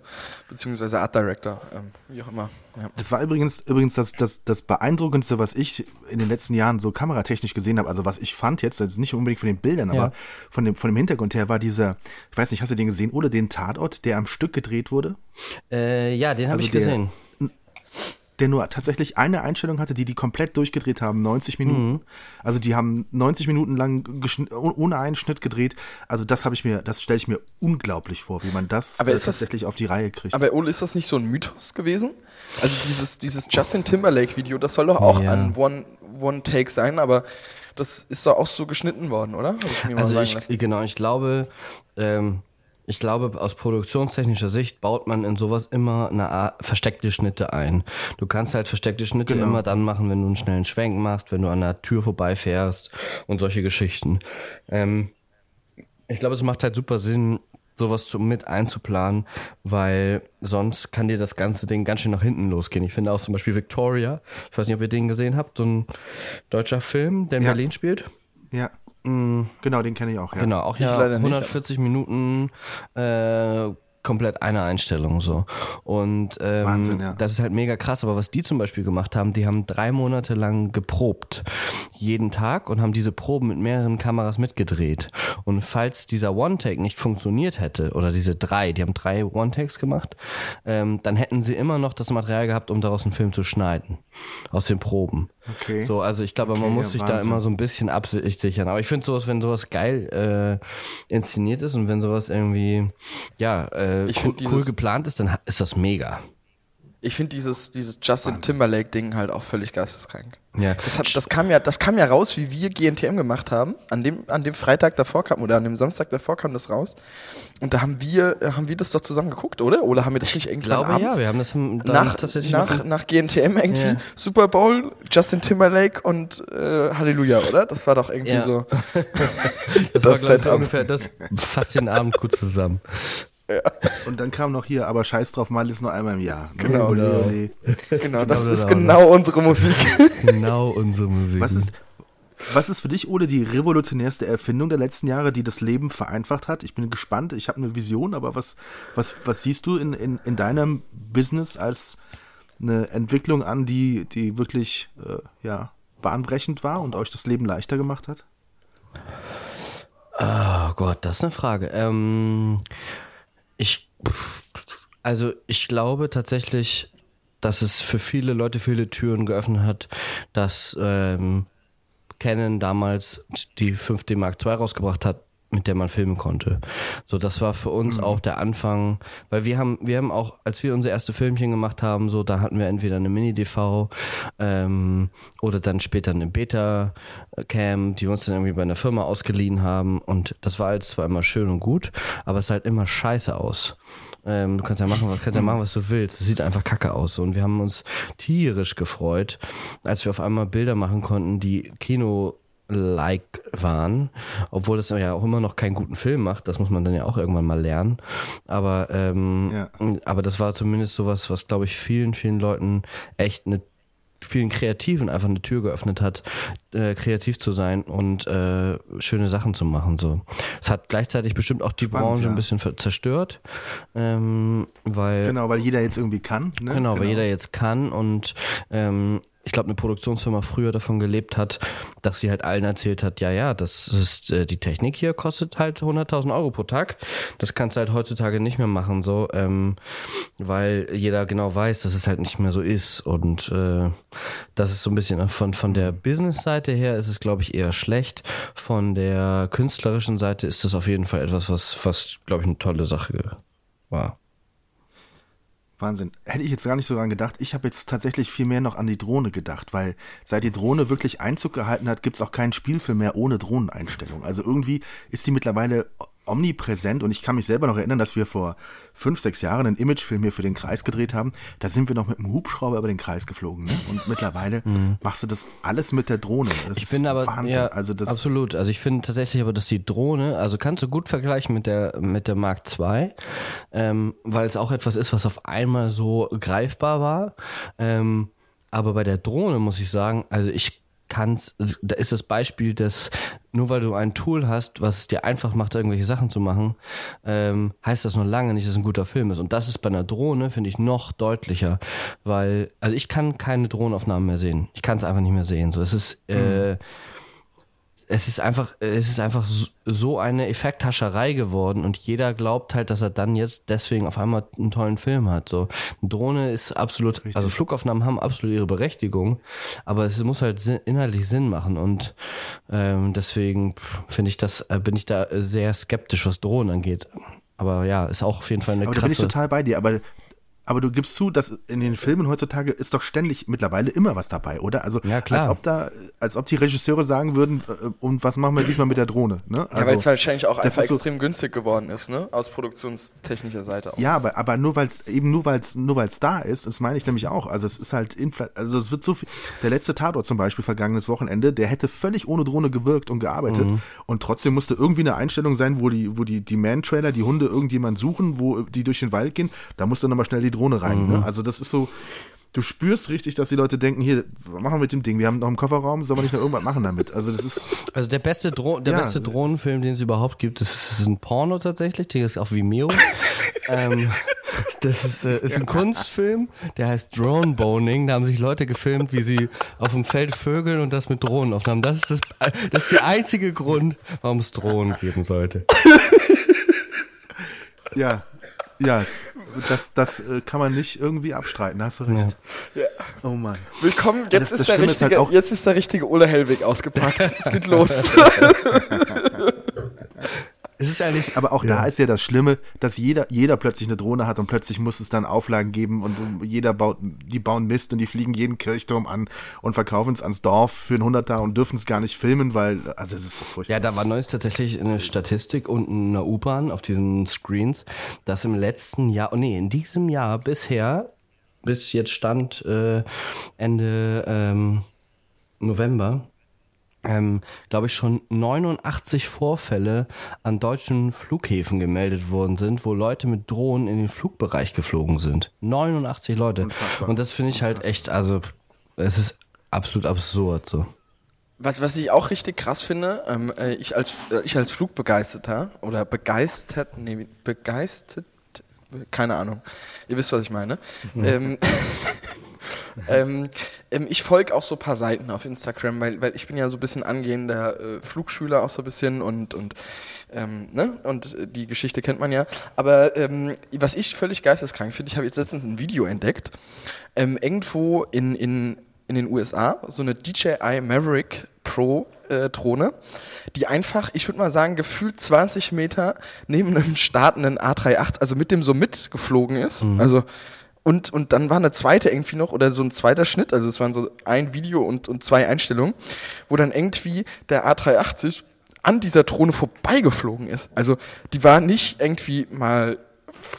beziehungsweise Art Director, ähm, wie auch immer. Ja. Das war übrigens, übrigens das, das, das Beeindruckendste, was ich in den letzten Jahren so kameratechnisch gesehen habe. Also was ich fand jetzt, jetzt nicht unbedingt von den Bildern, Ja. aber von dem, von dem Hintergrund her war dieser, ich weiß nicht, hast du den gesehen, oder den Tatort, der am Stück gedreht wurde? Äh, ja, den habe Also ich der- gesehen. Der nur tatsächlich eine Einstellung hatte, die die komplett durchgedreht haben, 90 Minuten. Mhm. Also die haben 90 Minuten lang oh- ohne einen Schnitt gedreht. Also das habe ich mir, das stelle ich mir unglaublich vor, wie man das, Aber äh, ist das- tatsächlich auf die Reihe kriegt. Aber Ole, ist das nicht so ein Mythos gewesen? Also dieses, dieses Justin Timberlake-Video, das soll doch auch Ja. ein One, One Take sein, aber das ist doch auch so geschnitten worden, oder? Ich mir mal Also sagen ich, lassen. genau, ich glaube, ähm, Ich glaube, aus produktionstechnischer Sicht baut man in sowas immer eine Art versteckte Schnitte ein. Du kannst halt versteckte Schnitte Genau. immer dann machen, wenn du einen schnellen Schwenk machst, wenn du an der Tür vorbeifährst und solche Geschichten. Ähm, ich glaube, es macht halt super Sinn, sowas zu, mit einzuplanen, weil sonst kann dir das ganze Ding ganz schön nach hinten losgehen. Ich finde auch zum Beispiel Victoria, ich weiß nicht, ob ihr den gesehen habt, so ein deutscher Film, der in Ja. Berlin spielt. Ja. Genau, den kenne ich auch. Ja. Genau, auch Ich ja leider nicht, 140 Minuten äh, komplett eine Einstellung so. Und ähm, Wahnsinn, ja. das ist halt mega krass. Aber was die zum Beispiel gemacht haben, die haben drei Monate lang geprobt. Jeden Tag und haben diese Proben mit mehreren Kameras mitgedreht. Und falls dieser One-Take nicht funktioniert hätte, oder diese drei, die haben drei One-Takes gemacht, ähm, dann hätten sie immer noch das Material gehabt, um daraus einen Film zu schneiden. Aus den Proben. Okay. So, also ich glaube, man Okay, muss ja, sich da Wahnsinn. immer so ein bisschen absichern. Aber ich finde sowas, wenn sowas geil äh, inszeniert ist und wenn sowas irgendwie ja äh, Ich cool, cool geplant ist, dann ist das mega. Ich finde dieses, dieses Justin Timberlake-Ding halt auch völlig geisteskrank. Ja. Das, hat, das, kam ja, das kam ja raus, wie wir GNTM gemacht haben. An dem, an dem Freitag davor kam, oder an dem Samstag davor kam das raus. Und da haben wir, haben wir das doch zusammen geguckt, oder? Oder haben wir das nicht Ich irgendwann glaube abends? ja, wir haben das nach, tatsächlich nach, nach GNTM irgendwie Ja. Super Bowl, Justin Timberlake und äh, Halleluja, oder? Das war doch irgendwie Ja. so. das, war, das glaub ich, Setup. ungefähr, das fasst den Abend gut zusammen. Und dann kam noch hier, aber scheiß drauf, mal ist nur einmal im Jahr. Ne? Genau. Ole. Genau, das genau, ist genau. genau unsere Musik. Genau unsere Musik. Was ist, was ist für dich, Ole, die revolutionärste Erfindung der letzten Jahre, die das Leben vereinfacht hat? Ich bin gespannt, ich habe eine Vision, aber was, was, was siehst du in, in, in deinem Business als eine Entwicklung an, die, die wirklich äh, ja, bahnbrechend war und euch das Leben leichter gemacht hat? Oh Gott, das ist eine Frage. Ähm, ich, also ich glaube tatsächlich, dass es für viele Leute viele Türen geöffnet hat, dass ähm, Canon damals die 5D Mark II rausgebracht hat, mit der man filmen konnte. So, das war für uns auch der Anfang, weil wir haben, wir haben auch, als wir unser erste Filmchen gemacht haben, so, da hatten wir entweder eine Mini-DV ähm, oder dann später eine Beta-Cam, die wir uns dann irgendwie bei einer Firma ausgeliehen haben und das war jetzt zwar immer schön und gut, aber es sah halt immer scheiße aus. Ähm, du kannst ja machen, was kannst ja machen, was du willst. Es sieht einfach kacke aus. Und wir haben uns tierisch gefreut, als wir auf einmal Bilder machen konnten, die Kino like waren, obwohl das ja auch immer noch keinen guten Film macht, das muss man dann ja auch irgendwann mal lernen. Aber ähm, Ja. aber das war zumindest sowas, was glaube ich vielen, vielen Leuten echt eine vielen Kreativen einfach eine Tür geöffnet hat, äh, kreativ zu sein und äh, schöne Sachen zu machen. So, es hat gleichzeitig bestimmt auch die Spannend, Branche ja. ein bisschen zerstört, ähm, weil Genau, weil jeder jetzt irgendwie kann. Ne? Genau, weil jeder jetzt kann und ähm, ich glaube, eine Produktionsfirma früher davon gelebt hat, dass sie halt allen erzählt hat, ja, ja, das ist, äh, die Technik hier kostet halt 100.000 Euro pro Tag. Das kannst du halt heutzutage nicht mehr machen, so, ähm, weil jeder genau weiß, dass es halt nicht mehr so ist und äh, das ist so ein bisschen von, von der Business-Seite her ist es, glaube ich, eher schlecht. Von der künstlerischen Seite ist das auf jeden Fall etwas, was, was glaube ich, eine tolle Sache war. Wahnsinn. Hätte ich jetzt gar nicht so dran gedacht. Ich habe jetzt tatsächlich viel mehr noch an die Drohne gedacht, weil seit die Drohne wirklich Einzug gehalten hat, gibt es auch keinen Spielfilm mehr ohne Drohneneinstellung. Also irgendwie ist die mittlerweile omnipräsent und ich kann mich selber noch erinnern, dass wir vor fünf, sechs Jahren einen Imagefilm hier für den Kreis gedreht haben. Da sind wir noch mit einem Hubschrauber über den Kreis geflogen. Ne? Und mittlerweile machst du das alles mit der Drohne. Das Ich finde aber, Wahnsinn. ja, also das, absolut. Also ich finde tatsächlich aber, dass die Drohne, also kannst du gut vergleichen mit der, mit der Mark II, ähm, weil es auch etwas ist, was auf einmal so greifbar war. Ähm, aber bei der Drohne muss ich sagen, also ich kann's, da ist das Beispiel, dass nur weil du ein Tool hast, was es dir einfach macht, irgendwelche Sachen zu machen, ähm, heißt das noch lange nicht, dass es ein guter Film ist. Und das ist bei einer Drohne, finde ich, noch deutlicher, weil, also ich kann keine Drohnenaufnahmen mehr sehen. Ich kann es einfach nicht mehr sehen. So, es ist, äh, es ist einfach, es ist einfach so- eine Effekthascherei geworden und jeder glaubt halt, dass er dann jetzt deswegen auf einmal einen tollen Film hat. So, eine Drohne ist absolut, also Flugaufnahmen haben absolut ihre Berechtigung, aber es muss halt inhaltlich Sinn machen und ähm, deswegen finde ich das, äh, bin ich da sehr skeptisch, was Drohnen angeht. Aber ja, ist auch auf jeden Fall eine aber da bin ich krasse. total bei dir. Aber aber du gibst zu, dass in den Filmen heutzutage ist doch ständig mittlerweile immer was dabei, oder? Also Ja, klar. als ob da, als ob die Regisseure sagen würden, äh, und was machen wir diesmal mit der Drohne? Ne? ja, Also, weil es wahrscheinlich auch einfach so- extrem günstig geworden ist, ne? Aus produktionstechnischer Seite auch. Ja, aber, aber nur weil es eben nur weil es nur weil es da ist, das meine ich nämlich auch. Also es ist halt Infla also es wird so viel. Der letzte Tatort zum Beispiel vergangenes Wochenende, der hätte völlig ohne Drohne gewirkt und gearbeitet und trotzdem musste irgendwie eine Einstellung sein, wo die wo die die Man-Trailer, die Hunde irgendjemand suchen, wo die durch den Wald gehen, da musste nochmal schnell die Drohne rein. Ne? Also das ist so. Du spürst richtig, dass die Leute denken, hier, was machen wir mit dem Ding? Wir haben noch im Kofferraum, sollen wir nicht noch irgendwas machen damit? Also das ist, Also der beste, Dro der Ja. beste Drohnenfilm, den es überhaupt gibt, das ist, ein Porno tatsächlich, der ist auf Vimeo. ähm, das ist, äh, ist ein Kunstfilm, der heißt Drone Boning. Da haben sich Leute gefilmt, wie sie auf dem Feld vögeln und das mit Drohnen aufnahmen. Das ist, das, äh, das ist der einzige Grund, warum es Drohnen geben sollte. ja, ja, das, das äh, kann man nicht irgendwie abstreiten, hast du recht. Oh Mann. Willkommen, Ja, jetzt, das- ist das der Schlimme ist halt richtige, auch- jetzt ist der richtige Ole Hellwig ausgepackt. es geht los. Es ist eigentlich, Aber auch da ist ja das Schlimme, dass jeder, jeder plötzlich eine Drohne hat und plötzlich muss es dann Auflagen geben und jeder baut, die bauen Mist und die fliegen jeden Kirchturm an und verkaufen es ans Dorf für einen Hunderter und dürfen es gar nicht filmen, weil, also es ist so furchtbar. Ja, da war neulich tatsächlich eine Statistik unten in der U-Bahn auf diesen Screens, dass im letzten Jahr, oh nee, in diesem Jahr bisher, bis jetzt stand äh, Ende ähm, November, ähm, glaube ich, schon 89 Vorfälle an deutschen Flughäfen gemeldet worden sind, wo Leute mit Drohnen in den Flugbereich geflogen sind. 89 Leute. Und das finde ich halt echt, also es ist absolut absurd so. Was, was ich auch richtig krass finde, ähm, äh, ich, als, äh, ich als Flugbegeisterter oder begeistert, nee, begeistert, keine Ahnung, ihr wisst, was ich meine. ähm, ähm, ähm, ich folge auch so ein paar Seiten auf Instagram, weil, weil ich bin ja so ein bisschen angehender äh, Flugschüler auch so ein bisschen und, und, ähm, ne? und äh, die Geschichte kennt man ja. Aber ähm, was ich völlig geisteskrank finde, ich habe jetzt letztens ein Video entdeckt, ähm, irgendwo in, in, in den USA, so eine DJI Maverick Pro äh, Drohne, die einfach, ich würde mal sagen, gefühlt 20 Meter neben einem startenden A38, also mit dem so mitgeflogen ist. Also und, und dann war eine zweite irgendwie noch, oder so ein zweiter Schnitt, also es waren so ein Video und, und zwei Einstellungen, wo dann irgendwie der A380 an dieser Drohne vorbeigeflogen ist. Also die war nicht irgendwie mal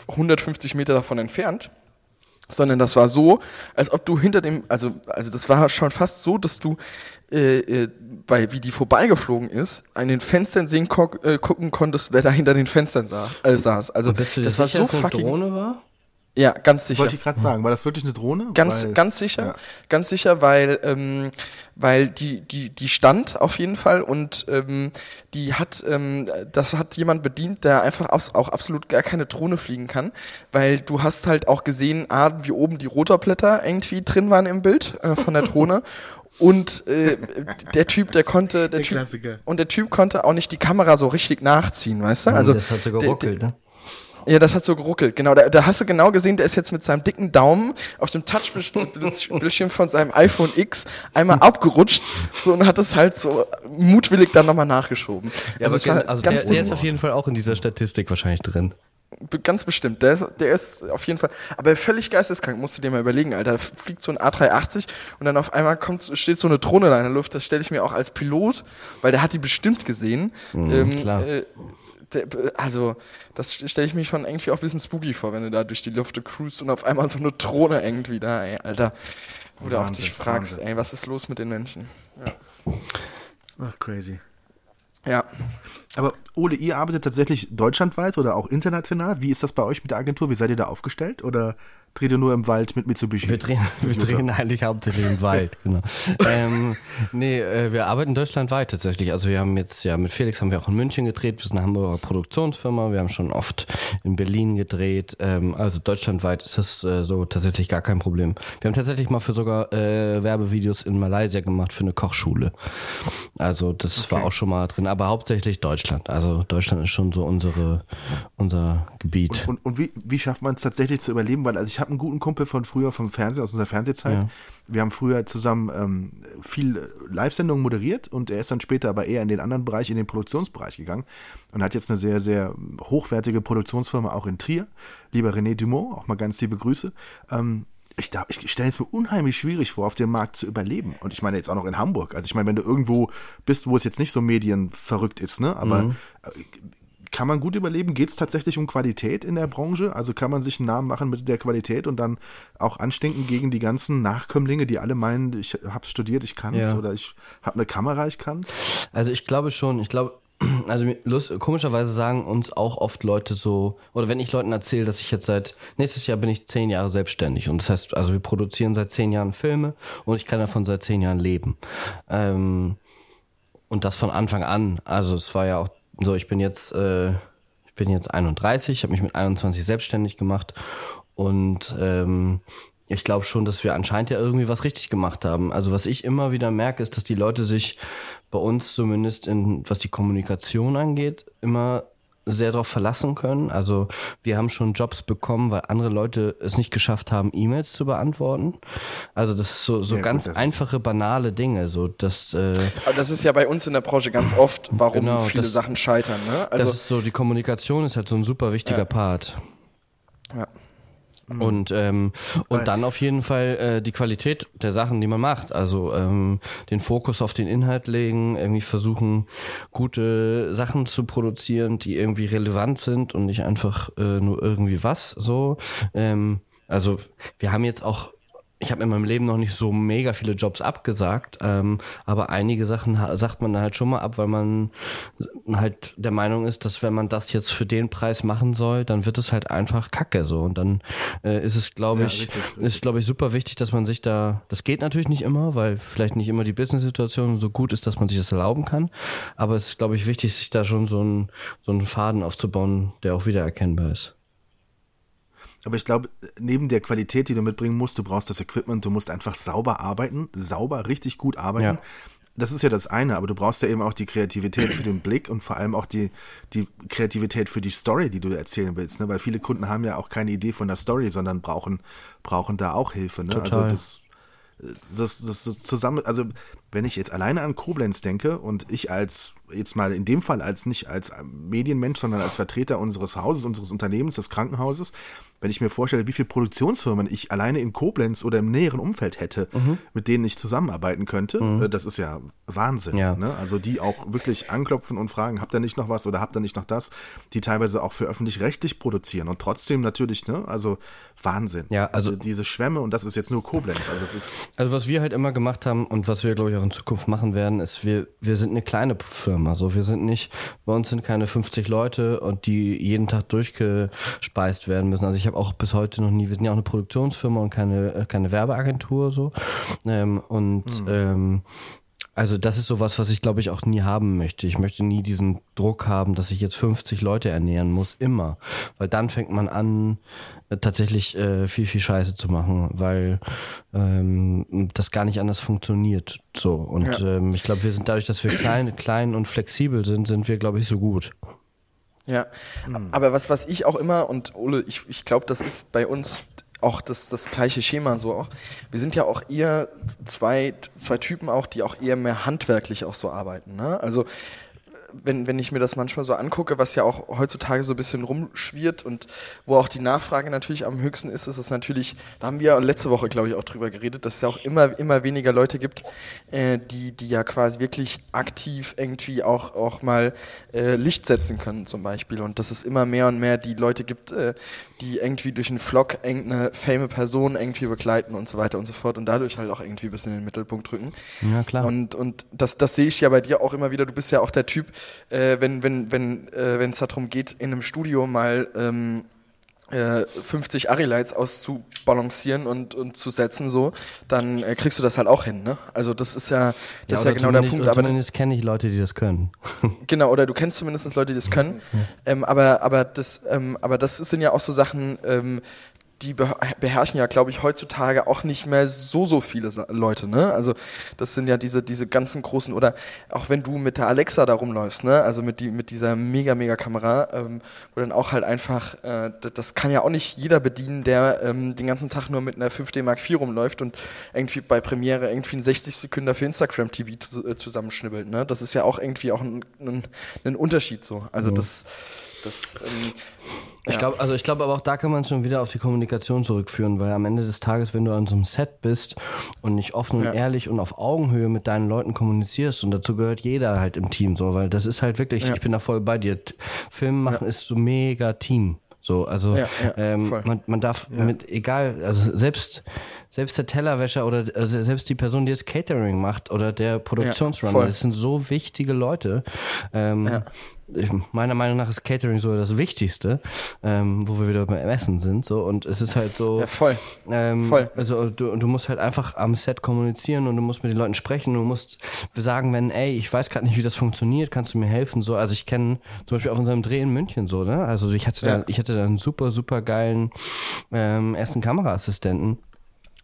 150 Meter davon entfernt, sondern das war so, als ob du hinter dem, also, also das war schon fast so, dass du äh, äh, bei wie die vorbeigeflogen ist, an den Fenstern sehen ko äh, gucken konntest, wer da hinter den Fenstern sah, äh, saß. Also das war sicher, so dass es eine fucking, Drohne war? Ja, ganz sicher. Wollte ich gerade sagen, war das wirklich eine Drohne? Ganz, Weil- ganz sicher, ja. ganz sicher, weil, ähm, weil die, die, die stand auf jeden Fall und ähm, die hat, ähm, das hat jemand bedient, der einfach auch absolut gar keine Drohne fliegen kann, weil du hast halt auch gesehen, ah, wie oben die Rotorblätter irgendwie drin waren im Bild äh, von der Drohne. Und äh, der Typ, der konnte, der, Typ, Klassiker. und der Typ konnte auch nicht die Kamera so richtig nachziehen, weißt du? Also das hat so der- geruckelt, ne? Ja, das hat so geruckelt, genau. Da, da hast du genau gesehen, der ist jetzt mit seinem dicken Daumen auf dem Touchbildschirm von seinem iPhone X einmal abgerutscht so und hat es halt so mutwillig dann nochmal nachgeschoben. Ja, also ganz, der, der ist auf jeden Fall auch in dieser Statistik wahrscheinlich drin. Ganz bestimmt. Der ist, der ist auf jeden Fall, aber völlig geisteskrank, musst du dir mal überlegen, Alter. Da fliegt so ein A380 und dann auf einmal kommt, steht so eine Drohne da in der Luft. Das stelle ich mir auch als Pilot, weil der hat die bestimmt gesehen. ähm, klar. Äh, der, also, das stelle ich mir schon irgendwie auch ein bisschen spooky vor, wenn du da durch die Luft cruist und auf einmal so eine Drohne irgendwie da, ey, Alter. Wo du auch dich fragst, Wahnsinn. ey, was ist los mit den Menschen? Ach, crazy. Ja. Aber Ole, ihr arbeitet tatsächlich deutschlandweit oder auch international? Wie ist das bei euch mit der Agentur? Wie seid ihr da aufgestellt? Oder dreht ihr nur im Wald mit Mitsubishi? Wir drehen, wir drehen eigentlich hauptsächlich im Wald, genau. ähm, nee, äh, wir arbeiten deutschlandweit tatsächlich. Also wir haben jetzt, ja, mit Felix haben wir auch in München gedreht. Wir sind eine Hamburger Produktionsfirma. Wir haben schon oft in Berlin gedreht. Ähm, also deutschlandweit ist das äh, so tatsächlich gar kein Problem. Wir haben tatsächlich mal für sogar äh, Werbevideos in Malaysia gemacht für eine Kochschule. Also das war auch schon mal drin, aber hauptsächlich Deutschland. Also Deutschland ist schon so unsere, unser Gebiet. Und, und wie, wie schafft man es tatsächlich zu überleben? Weil also ich habe einen guten Kumpel von früher vom Fernsehen, aus unserer Fernsehzeit. Wir haben früher zusammen ähm, viel äh, Live-Sendungen moderiert und er ist dann später aber eher in den anderen Bereich, in den Produktionsbereich gegangen und hat jetzt eine sehr, sehr hochwertige Produktionsfirma auch in Trier. Lieber René Dumont, auch mal ganz liebe Grüße. Ähm, ich, da- ich stelle es mir unheimlich schwierig vor, auf dem Markt zu überleben. Und ich meine jetzt auch noch in Hamburg. Also ich meine, wenn du irgendwo bist, wo es jetzt nicht so medienverrückt ist, ne? Aber äh, kann man gut überleben? Geht es tatsächlich um Qualität in der Branche? Also kann man sich einen Namen machen mit der Qualität und dann auch anstinken gegen die ganzen Nachkömmlinge, die alle meinen, ich hab's studiert, ich kann's Ja. oder ich habe eine Kamera, ich kann's? Also ich glaube schon, ich glaube, also lust, komischerweise sagen uns auch oft Leute so, oder wenn ich Leuten erzähle, dass ich jetzt seit, nächstes Jahr bin ich zehn Jahre selbstständig und das heißt, also wir produzieren seit zehn Jahren Filme und ich kann davon seit zehn Jahren leben. Ähm, und das von Anfang an. Also es war ja auch so, ich bin jetzt, äh, ich bin jetzt 31, habe mich mit 21 selbstständig gemacht und ähm, ich glaube schon, dass wir anscheinend ja irgendwie was richtig gemacht haben. Also was ich immer wieder merke, ist, dass die Leute sich bei uns zumindest in, was die Kommunikation angeht, immer sehr darauf verlassen können. Also wir haben schon Jobs bekommen, weil andere Leute es nicht geschafft haben, E-Mails zu beantworten. Also das ist so, so Ja, gut, ganz das ist- einfache, banale Dinge. So dass äh, Aber das ist ja bei uns in der Branche ganz oft, warum Genau, viele das- Sachen scheitern. Ne? das Also ist so die Kommunikation ist halt so ein super wichtiger Part. Ja. Und, ähm, und dann auf jeden Fall äh, die Qualität der Sachen, die man macht. Also ähm, den Fokus auf den Inhalt legen, irgendwie versuchen, gute Sachen zu produzieren, die irgendwie relevant sind und nicht einfach äh, nur irgendwie was so. Ähm, also wir haben jetzt auch ich habe in meinem Leben noch nicht so mega viele Jobs abgesagt, ähm, aber einige Sachen sagt man da halt schon mal ab, weil man halt der Meinung ist, dass wenn man das jetzt für den Preis machen soll, dann wird es halt einfach Kacke so und dann äh, ist es, glaube Ja, ich, richtig, richtig. ist glaube ich super wichtig, dass man sich da, das geht natürlich nicht immer, weil vielleicht nicht immer die Business-Situation so gut ist, dass man sich das erlauben kann, aber es ist glaube ich wichtig, sich da schon so einen so einen Faden aufzubauen, der auch wieder erkennbar ist. Aber ich glaube, neben der Qualität, die du mitbringen musst, du brauchst das Equipment, du musst einfach sauber arbeiten, sauber, richtig gut arbeiten. Ja. Das ist ja das eine, aber du brauchst ja eben auch die Kreativität für den Blick und vor allem auch die, die Kreativität für die Story, die du erzählen willst. Ne? Weil viele Kunden haben ja auch keine Idee von der Story, sondern brauchen, brauchen da auch Hilfe. Ne? Total. Also das, das, das, das zusammen, also wenn ich jetzt alleine an Koblenz denke und ich als, jetzt mal in dem Fall als nicht als Medienmensch, sondern als Vertreter unseres Hauses, unseres Unternehmens, des Krankenhauses, wenn ich mir vorstelle, wie viele Produktionsfirmen ich alleine in Koblenz oder im näheren Umfeld hätte, mit denen ich zusammenarbeiten könnte, äh, das ist ja Wahnsinn. Ja. Ne? Also die auch wirklich anklopfen und fragen, habt ihr nicht noch was oder habt ihr nicht noch das, die teilweise auch für öffentlich-rechtlich produzieren und trotzdem natürlich, ne, also Wahnsinn. Ja, also- diese Schwämme und das ist jetzt nur Koblenz, also es ist Also was wir halt immer gemacht haben und was wir glaube ich auch in Zukunft machen werden, ist wir wir sind eine kleine Firma, so wir sind nicht bei uns sind keine 50 Leute und die jeden Tag durchgespeist werden müssen. Also ich habe auch bis heute noch nie, wir sind ja auch eine Produktionsfirma und keine äh, keine Werbeagentur so. Ähm, und ähm, also das ist sowas, was ich glaube ich auch nie haben möchte. Ich möchte nie diesen Druck haben, dass ich jetzt 50 Leute ernähren muss, immer. Weil dann fängt man an, äh, tatsächlich äh, viel, viel Scheiße zu machen, weil ähm, das gar nicht anders funktioniert. So. Und ähm, ich glaube, wir sind dadurch, dass wir klein, klein und flexibel sind, sind wir, glaube ich, so gut. Ja, aber was, was ich auch immer, und Ole, ich, ich glaube, das ist bei uns auch das, das gleiche Schema so auch. Wir sind ja auch eher zwei, zwei Typen auch, die auch eher mehr handwerklich auch so arbeiten. Ne? Also wenn, wenn ich mir das manchmal so angucke, was ja auch heutzutage so ein bisschen rumschwirrt und wo auch die Nachfrage natürlich am höchsten ist, ist es natürlich, da haben wir letzte Woche, glaube ich, auch drüber geredet, dass es ja auch immer, immer weniger Leute gibt, äh, die, die ja quasi wirklich aktiv irgendwie auch, auch mal äh, Licht setzen können zum Beispiel und dass es immer mehr und mehr die Leute gibt, äh, die irgendwie durch einen Vlog irgendeine fame Person irgendwie begleiten und so weiter und so fort und dadurch halt auch irgendwie ein bisschen in den Mittelpunkt rücken. Ja, klar. Und, und das, das sehe ich ja bei dir auch immer wieder. Du bist ja auch der Typ, äh, wenn wenn wenn äh, wenn es darum geht, in einem Studio mal ähm, äh, 50 Ari-Lights auszubalancieren und, und zu setzen, so, dann äh, kriegst du das halt auch hin, ne? Also das ist ja, das ist ja genau der Punkt. Aber zumindest kenne ich Leute, die das können. Genau, oder du kennst zumindest Leute, die das können. Ähm, aber, aber, das, ähm, aber das sind ja auch so Sachen, ähm, die beherrschen ja, glaube ich, heutzutage auch nicht mehr so, so viele Leute, ne? Also das sind ja diese, diese ganzen großen, oder auch wenn du mit der Alexa da rumläufst, ne? Also mit, die, mit dieser mega, mega Kamera, ähm, wo dann auch halt einfach, äh, das kann ja auch nicht jeder bedienen, der ähm, den ganzen Tag nur mit einer 5D Mark IV rumläuft und irgendwie bei Premiere irgendwie einen 60 Sekunden für Instagram TV äh, zusammenschnibbelt, ne? Das ist ja auch irgendwie auch ein, ein, ein Unterschied so. Also ja. das das, ähm, ich ja. glaube, also ich glaube, aber auch da kann man es schon wieder auf die Kommunikation zurückführen, weil am Ende des Tages, wenn du an so einem Set bist und nicht offen ja. und ehrlich und auf Augenhöhe mit deinen Leuten kommunizierst und dazu gehört jeder halt im Team so, weil das ist halt wirklich, ja. ich bin da voll bei dir. Film machen ist so mega Team. So, also ja, ja, ähm, man, man darf ja. mit, egal, also selbst, selbst der Tellerwäscher oder also selbst die Person, die das Catering macht oder der Produktionsrunner, das sind so wichtige Leute. Ähm, ich, meiner Meinung nach ist Catering so das Wichtigste, ähm, wo wir wieder beim Essen sind. So und es ist halt so. Ja, voll. Ähm, voll. Also du, du musst halt einfach am Set kommunizieren und du musst mit den Leuten sprechen. Du musst sagen, wenn, ey, ich weiß gerade nicht, wie das funktioniert, kannst du mir helfen? So, also ich kenne zum Beispiel auf unserem Dreh in München so, ne? Also ich hatte ja. da, ich hatte da einen super, super geilen ähm, ersten Kameraassistenten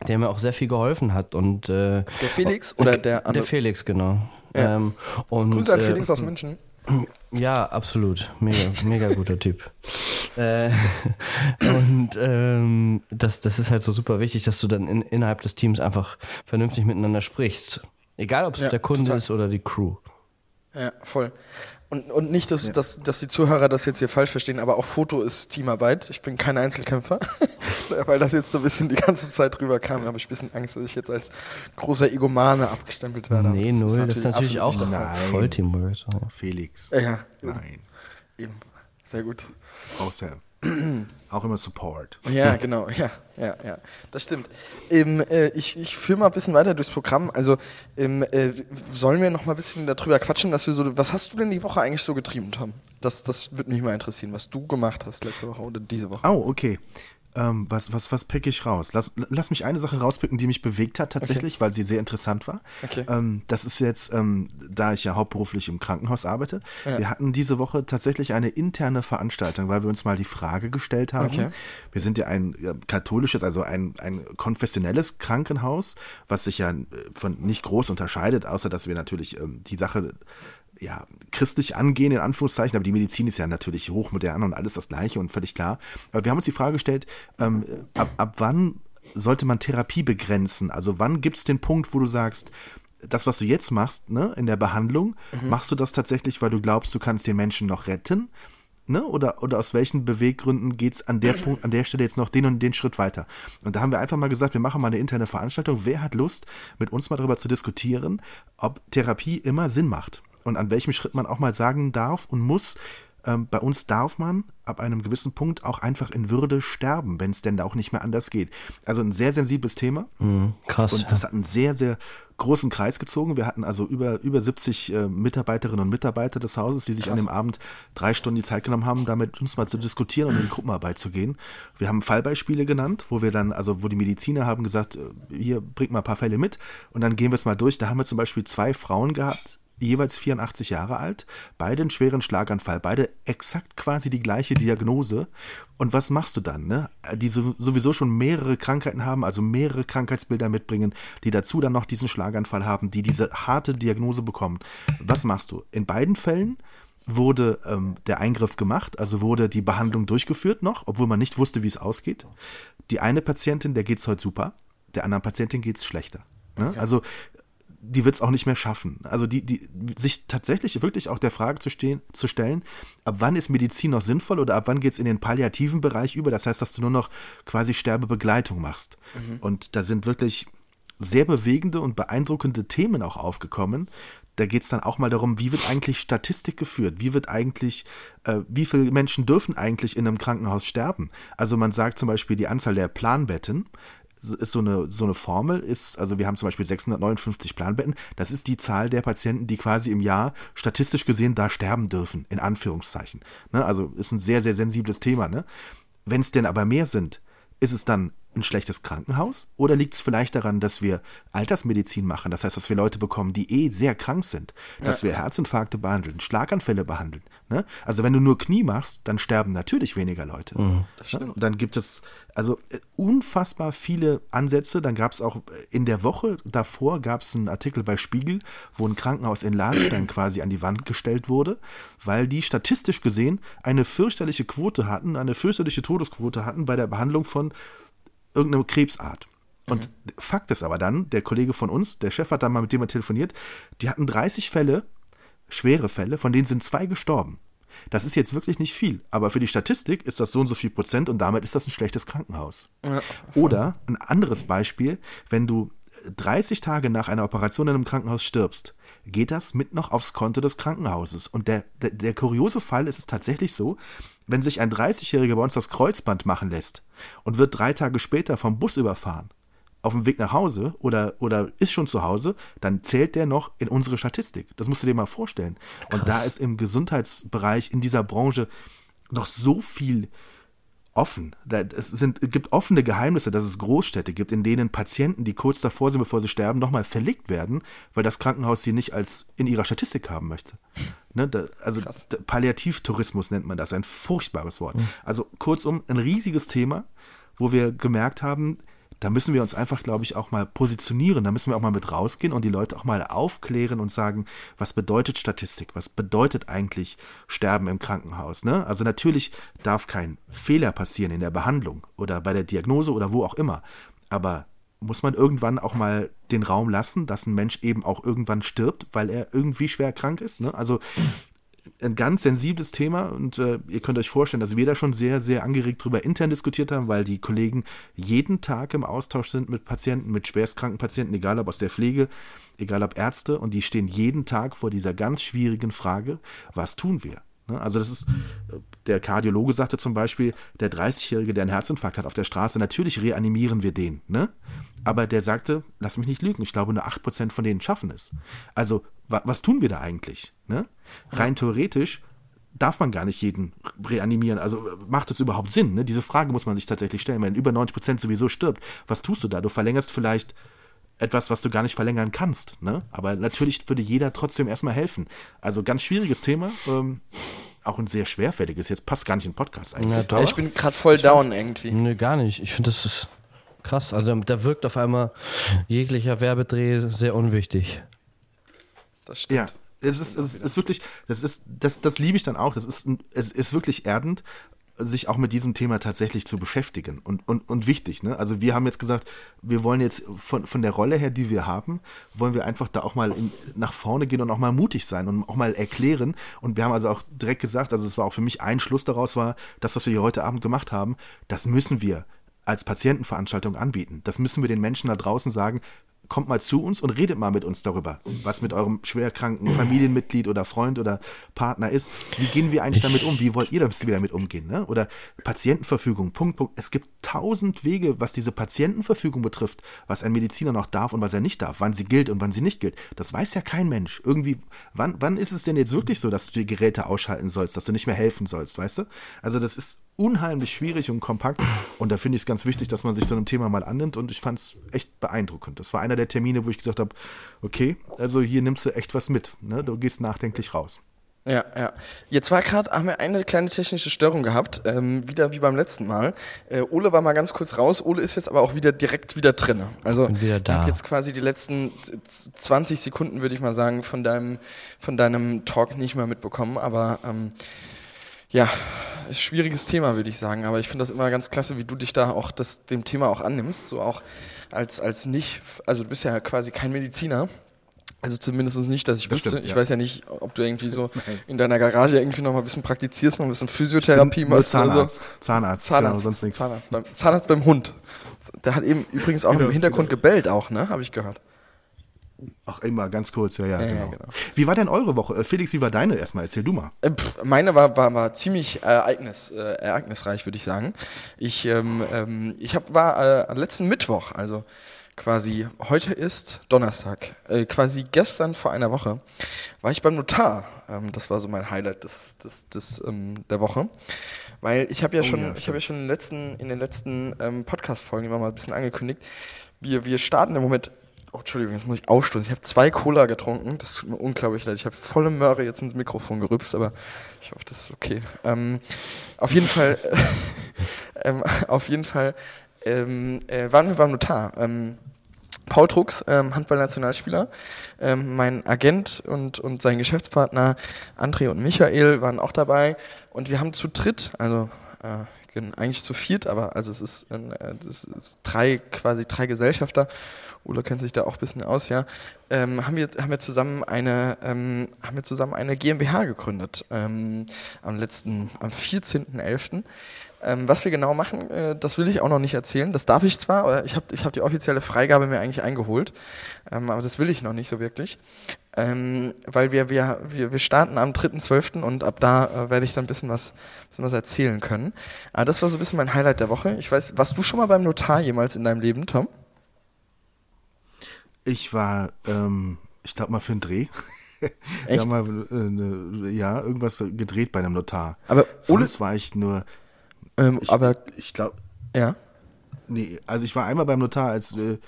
der mir auch sehr viel geholfen hat. Und, äh, der Felix oder der andere? Der Felix, genau. Ja. Ähm, und, Grüße an äh, Felix aus München. Ja, absolut. Mega, mega guter Typ. Äh, und ähm, das, das ist halt so super wichtig, dass du dann in, innerhalb des Teams einfach vernünftig miteinander sprichst. Egal, ob es ja, der Kunde total. ist oder die Crew. Ja, voll. Und, und nicht, dass, ja. dass, dass die Zuhörer das jetzt hier falsch verstehen, aber auch Foto ist Teamarbeit. Ich bin kein Einzelkämpfer. Weil das jetzt so ein bisschen die ganze Zeit drüber kam, habe ich ein bisschen Angst, dass ich jetzt als großer Egomane abgestempelt werde. Nee, das null, das ist natürlich auch Nein. voll Teamwork. Felix. Ja, Nein. Eben. Sehr gut. Außer auch immer Support. Ja, genau, ja, ja, ja, das stimmt. Ähm, äh, ich ich führe mal ein bisschen weiter durchs Programm. Also ähm, äh, sollen wir noch mal ein bisschen darüber quatschen, dass wir so, was hast du denn die Woche eigentlich so getrieben, Tom? Das, das würde mich mal interessieren, was du gemacht hast letzte Woche oder diese Woche. Oh, okay. Ähm, was, was, was pick ich raus? Lass, lass mich eine Sache rauspicken, die mich bewegt hat tatsächlich, okay. weil sie sehr interessant war. Okay. Ähm, das ist jetzt, ähm, da ich ja hauptberuflich im Krankenhaus arbeite, ja. wir hatten diese Woche tatsächlich eine interne Veranstaltung, weil wir uns mal die Frage gestellt haben. Okay. Wir sind ja ein ja, katholisches, also ein, ein konfessionelles Krankenhaus, was sich ja äh, von nicht groß unterscheidet, außer dass wir natürlich ähm, die Sache ja, christlich angehen, in Anführungszeichen, aber die Medizin ist ja natürlich hochmodern und alles das Gleiche und völlig klar. Aber wir haben uns die Frage gestellt, ähm, ab, ab wann sollte man Therapie begrenzen? Also wann gibt es den Punkt, wo du sagst, das, was du jetzt machst, ne, in der Behandlung, mhm. machst du das tatsächlich, weil du glaubst, du kannst den Menschen noch retten? Ne? Oder, oder aus welchen Beweggründen geht es an der Punkt, an der Stelle jetzt noch den und den Schritt weiter? Und da haben wir einfach mal gesagt, wir machen mal eine interne Veranstaltung. Wer hat Lust, mit uns mal darüber zu diskutieren, ob Therapie immer Sinn macht? Und an welchem Schritt man auch mal sagen darf und muss, ähm, bei uns darf man ab einem gewissen Punkt auch einfach in Würde sterben, wenn es denn da auch nicht mehr anders geht. Also ein sehr sensibles Thema. Mhm, krass. Und das hat einen sehr, sehr großen Kreis gezogen. Wir hatten also über, über 70 äh, Mitarbeiterinnen und Mitarbeiter des Hauses, die sich krass. an dem Abend drei Stunden die Zeit genommen haben, damit uns mal zu diskutieren und in Gruppenarbeit zu gehen. Wir haben Fallbeispiele genannt, wo wir dann, also wo die Mediziner haben gesagt, äh, hier bringt mal ein paar Fälle mit und dann gehen wir es mal durch. Da haben wir zum Beispiel zwei Frauen gehabt, jeweils 84 Jahre alt, beide einen schweren Schlaganfall, beide exakt quasi die gleiche Diagnose. Und was machst du dann, ne? Die sowieso schon mehrere Krankheiten haben, also mehrere Krankheitsbilder mitbringen, die dazu dann noch diesen Schlaganfall haben, die diese harte Diagnose bekommen. Was machst du? In beiden Fällen wurde ähm, der Eingriff gemacht, also wurde die Behandlung durchgeführt noch, obwohl man nicht wusste, wie es ausgeht. Die eine Patientin, der geht es heute super, der anderen Patientin geht es schlechter. Ne? Okay. Also die wird es auch nicht mehr schaffen. Also die, die, sich tatsächlich wirklich auch der Frage zu, stehen, zu stellen, ab wann ist Medizin noch sinnvoll oder ab wann geht es in den palliativen Bereich über? Das heißt, dass du nur noch quasi Sterbebegleitung machst. Mhm. Und da sind wirklich sehr bewegende und beeindruckende Themen auch aufgekommen. Da geht es dann auch mal darum, wie wird eigentlich Statistik geführt? Wie wird eigentlich, äh, wie viele Menschen dürfen eigentlich in einem Krankenhaus sterben? Also man sagt zum Beispiel die Anzahl der Planbetten ist so eine, so eine Formel, ist, also wir haben zum Beispiel 659 Planbetten, das ist die Zahl der Patienten, die quasi im Jahr statistisch gesehen da sterben dürfen, in Anführungszeichen. Ne? Also ist ein sehr, sehr sensibles Thema. Ne? Wenn es denn aber mehr sind, ist es dann ein schlechtes Krankenhaus oder liegt es vielleicht daran, dass wir Altersmedizin machen? Das heißt, dass wir Leute bekommen, die eh sehr krank sind, dass ja. wir Herzinfarkte behandeln, Schlaganfälle behandeln. Ne? Also wenn du nur Knie machst, dann sterben natürlich weniger Leute. Mhm, ne? Und dann gibt es also äh, unfassbar viele Ansätze. Dann gab es auch äh, in der Woche davor gab es einen Artikel bei Spiegel, wo ein Krankenhaus in Ladenstein quasi an die Wand gestellt wurde, weil die statistisch gesehen eine fürchterliche Quote hatten, eine fürchterliche Todesquote hatten bei der Behandlung von irgendeine Krebsart. Und mhm. Fakt ist aber dann, der Kollege von uns, der Chef hat dann mal mit dem telefoniert, die hatten 30 Fälle, schwere Fälle, von denen sind zwei gestorben. Das ist jetzt wirklich nicht viel, aber für die Statistik ist das so und so viel Prozent und damit ist das ein schlechtes Krankenhaus. Ja, Oder ein anderes Beispiel, wenn du 30 Tage nach einer Operation in einem Krankenhaus stirbst, geht das mit noch aufs Konto des Krankenhauses. Und der, der, der kuriose Fall ist es tatsächlich so, wenn sich ein 30-Jähriger bei uns das Kreuzband machen lässt und wird drei Tage später vom Bus überfahren, auf dem Weg nach Hause oder, oder ist schon zu Hause, dann zählt der noch in unsere Statistik. Das musst du dir mal vorstellen. Und da ist im Gesundheitsbereich, in dieser Branche noch so viel offen. Es sind, gibt offene Geheimnisse, dass es Großstädte gibt, in denen Patienten, die kurz davor sind, bevor sie sterben, nochmal verlegt werden, weil das Krankenhaus sie nicht als in ihrer Statistik haben möchte. Ne, da, also Palliativtourismus nennt man das, ein furchtbares Wort. Mhm. Also kurzum, ein riesiges Thema, wo wir gemerkt haben, da müssen wir uns einfach, glaube ich, auch mal positionieren. Da müssen wir auch mal mit rausgehen und die Leute auch mal aufklären und sagen, was bedeutet Statistik? Was bedeutet eigentlich Sterben im Krankenhaus? Ne? Also natürlich darf kein Fehler passieren in der Behandlung oder bei der Diagnose oder wo auch immer. Aber muss man irgendwann auch mal den Raum lassen, dass ein Mensch eben auch irgendwann stirbt, weil er irgendwie schwer krank ist. Ne? Also ein ganz sensibles Thema und äh, ihr könnt euch vorstellen, dass wir da schon sehr, sehr angeregt drüber intern diskutiert haben, weil die Kollegen jeden Tag im Austausch sind mit Patienten, mit schwerstkranken Patienten, egal ob aus der Pflege, egal ob Ärzte und die stehen jeden Tag vor dieser ganz schwierigen Frage, was tun wir? Ne? Also das ist, der Kardiologe sagte zum Beispiel, der 30-Jährige, der einen Herzinfarkt hat auf der Straße, natürlich reanimieren wir den, ne? Aber der sagte, lass mich nicht lügen, ich glaube nur 8% von denen schaffen es. Also, wa was tun wir da eigentlich? Ne? Rein theoretisch darf man gar nicht jeden reanimieren. Also macht es überhaupt Sinn? Ne? Diese Frage muss man sich tatsächlich stellen. Wenn über 90% sowieso stirbt, was tust du da? Du verlängerst vielleicht etwas, was du gar nicht verlängern kannst. Ne? Aber natürlich würde jeder trotzdem erstmal helfen. Also ganz schwieriges Thema. Ähm, auch ein sehr schwerfälliges. Jetzt passt gar nicht in den Podcast eigentlich. Ja, ich bin gerade voll ich down irgendwie. Nee, gar nicht. Ich finde, das ist krass. Also da wirkt auf einmal jeglicher Werbedreh sehr unwichtig. Das stimmt. Ja. Es ist, es ist wirklich, das ist, das, das liebe ich dann auch. Das ist, es ist wirklich erdend, sich auch mit diesem Thema tatsächlich zu beschäftigen und, und, und wichtig. Ne? Also wir haben jetzt gesagt, wir wollen jetzt von, von der Rolle her, die wir haben, wollen wir einfach da auch mal in, nach vorne gehen und auch mal mutig sein und auch mal erklären. Und wir haben also auch direkt gesagt, also es war auch für mich ein Schluss daraus war, das, was wir hier heute Abend gemacht haben, das müssen wir als Patientenveranstaltung anbieten. Das müssen wir den Menschen da draußen sagen kommt mal zu uns und redet mal mit uns darüber, was mit eurem schwerkranken Familienmitglied oder Freund oder Partner ist. Wie gehen wir eigentlich damit um? Wie wollt ihr damit umgehen? Ne? Oder Patientenverfügung, Punkt, Punkt. Es gibt tausend Wege, was diese Patientenverfügung betrifft, was ein Mediziner noch darf und was er nicht darf, wann sie gilt und wann sie nicht gilt. Das weiß ja kein Mensch. Irgendwie, wann, wann ist es denn jetzt wirklich so, dass du die Geräte ausschalten sollst, dass du nicht mehr helfen sollst, weißt du? Also das ist unheimlich schwierig und kompakt. Und da finde ich es ganz wichtig, dass man sich so einem Thema mal annimmt. Und ich fand es echt beeindruckend. Das war einer der Termine, wo ich gesagt habe, okay, also hier nimmst du echt was mit. Ne? Du gehst nachdenklich raus. Ja, ja. Jetzt war gerade, haben wir eine kleine technische Störung gehabt, ähm, wieder wie beim letzten Mal. Äh, Ole war mal ganz kurz raus, Ole ist jetzt aber auch wieder direkt wieder drin. Also Bin wieder da. jetzt quasi die letzten 20 Sekunden, würde ich mal sagen, von deinem, von deinem Talk nicht mehr mitbekommen, aber ähm, ja, schwieriges Thema, würde ich sagen. Aber ich finde das immer ganz klasse, wie du dich da auch das, dem Thema auch annimmst. So auch als, als nicht, also du bist ja quasi kein Mediziner. Also zumindest nicht, dass ich das wüsste. Stimmt, ich weiß ja nicht, ob du irgendwie so in deiner Garage irgendwie noch mal ein bisschen praktizierst, mal ein bisschen Physiotherapie machst. Zahnarzt. So. Zahnarzt. Zahnarzt. Genau, sonst nichts. Zahnarzt beim, Zahnarzt beim Hund. Der hat eben übrigens auch genau, im Hintergrund genau. gebellt auch, ne? Habe ich gehört. Ach, immer ganz kurz, ja, ja, ja, genau. ja genau. Wie war denn eure Woche? Äh, Felix, wie war deine erstmal? Erzähl du mal. Äh, meine war, war, war ziemlich ereignis, äh, ereignisreich, würde ich sagen. Ich, ähm, ähm, ich hab, war äh, letzten Mittwoch, also quasi heute ist Donnerstag, äh, quasi gestern vor einer Woche, war ich beim Notar. Ähm, das war so mein Highlight des, des, des, ähm, der Woche. Weil ich habe ja, schon, ja, ich hab ja schon in den letzten, in den letzten ähm, Podcast-Folgen immer mal ein bisschen angekündigt. Wir, wir starten im Moment. Oh, Entschuldigung, jetzt muss ich aufstoßen. Ich habe zwei Cola getrunken. Das tut mir unglaublich leid. Ich habe volle Möhre jetzt ins Mikrofon gerübst, aber ich hoffe, das ist okay. Ähm, auf jeden Fall, ähm, auf jeden Fall ähm, äh, waren wir beim Notar. Ähm, Paul Trucks, ähm, Handball-Nationalspieler, ähm, mein Agent und, und sein Geschäftspartner André und Michael waren auch dabei und wir haben zu dritt, also äh, eigentlich zu viert, aber also es ist, äh, das ist drei quasi drei Gesellschafter. Ulla kennt sich da auch ein bisschen aus, ja. Ähm, haben wir haben wir zusammen eine ähm, haben wir zusammen eine GmbH gegründet ähm, am letzten am 14.11. Ähm, was wir genau machen, äh, das will ich auch noch nicht erzählen. Das darf ich zwar, ich habe ich hab die offizielle Freigabe mir eigentlich eingeholt, ähm, aber das will ich noch nicht so wirklich. Ähm, weil wir, wir, wir, wir starten am 3.12. und ab da äh, werde ich dann ein bisschen was, bisschen was erzählen können. Aber das war so ein bisschen mein Highlight der Woche. Ich weiß, warst du schon mal beim Notar jemals in deinem Leben, Tom? Ich war, ähm, ich glaube mal für einen Dreh. Echt? Ja, mal, äh, ne, ja, irgendwas gedreht bei einem Notar. Aber Sonst war ich nur, ähm, ich, aber ich glaube, ja. nee, also ich war einmal beim Notar, als, äh,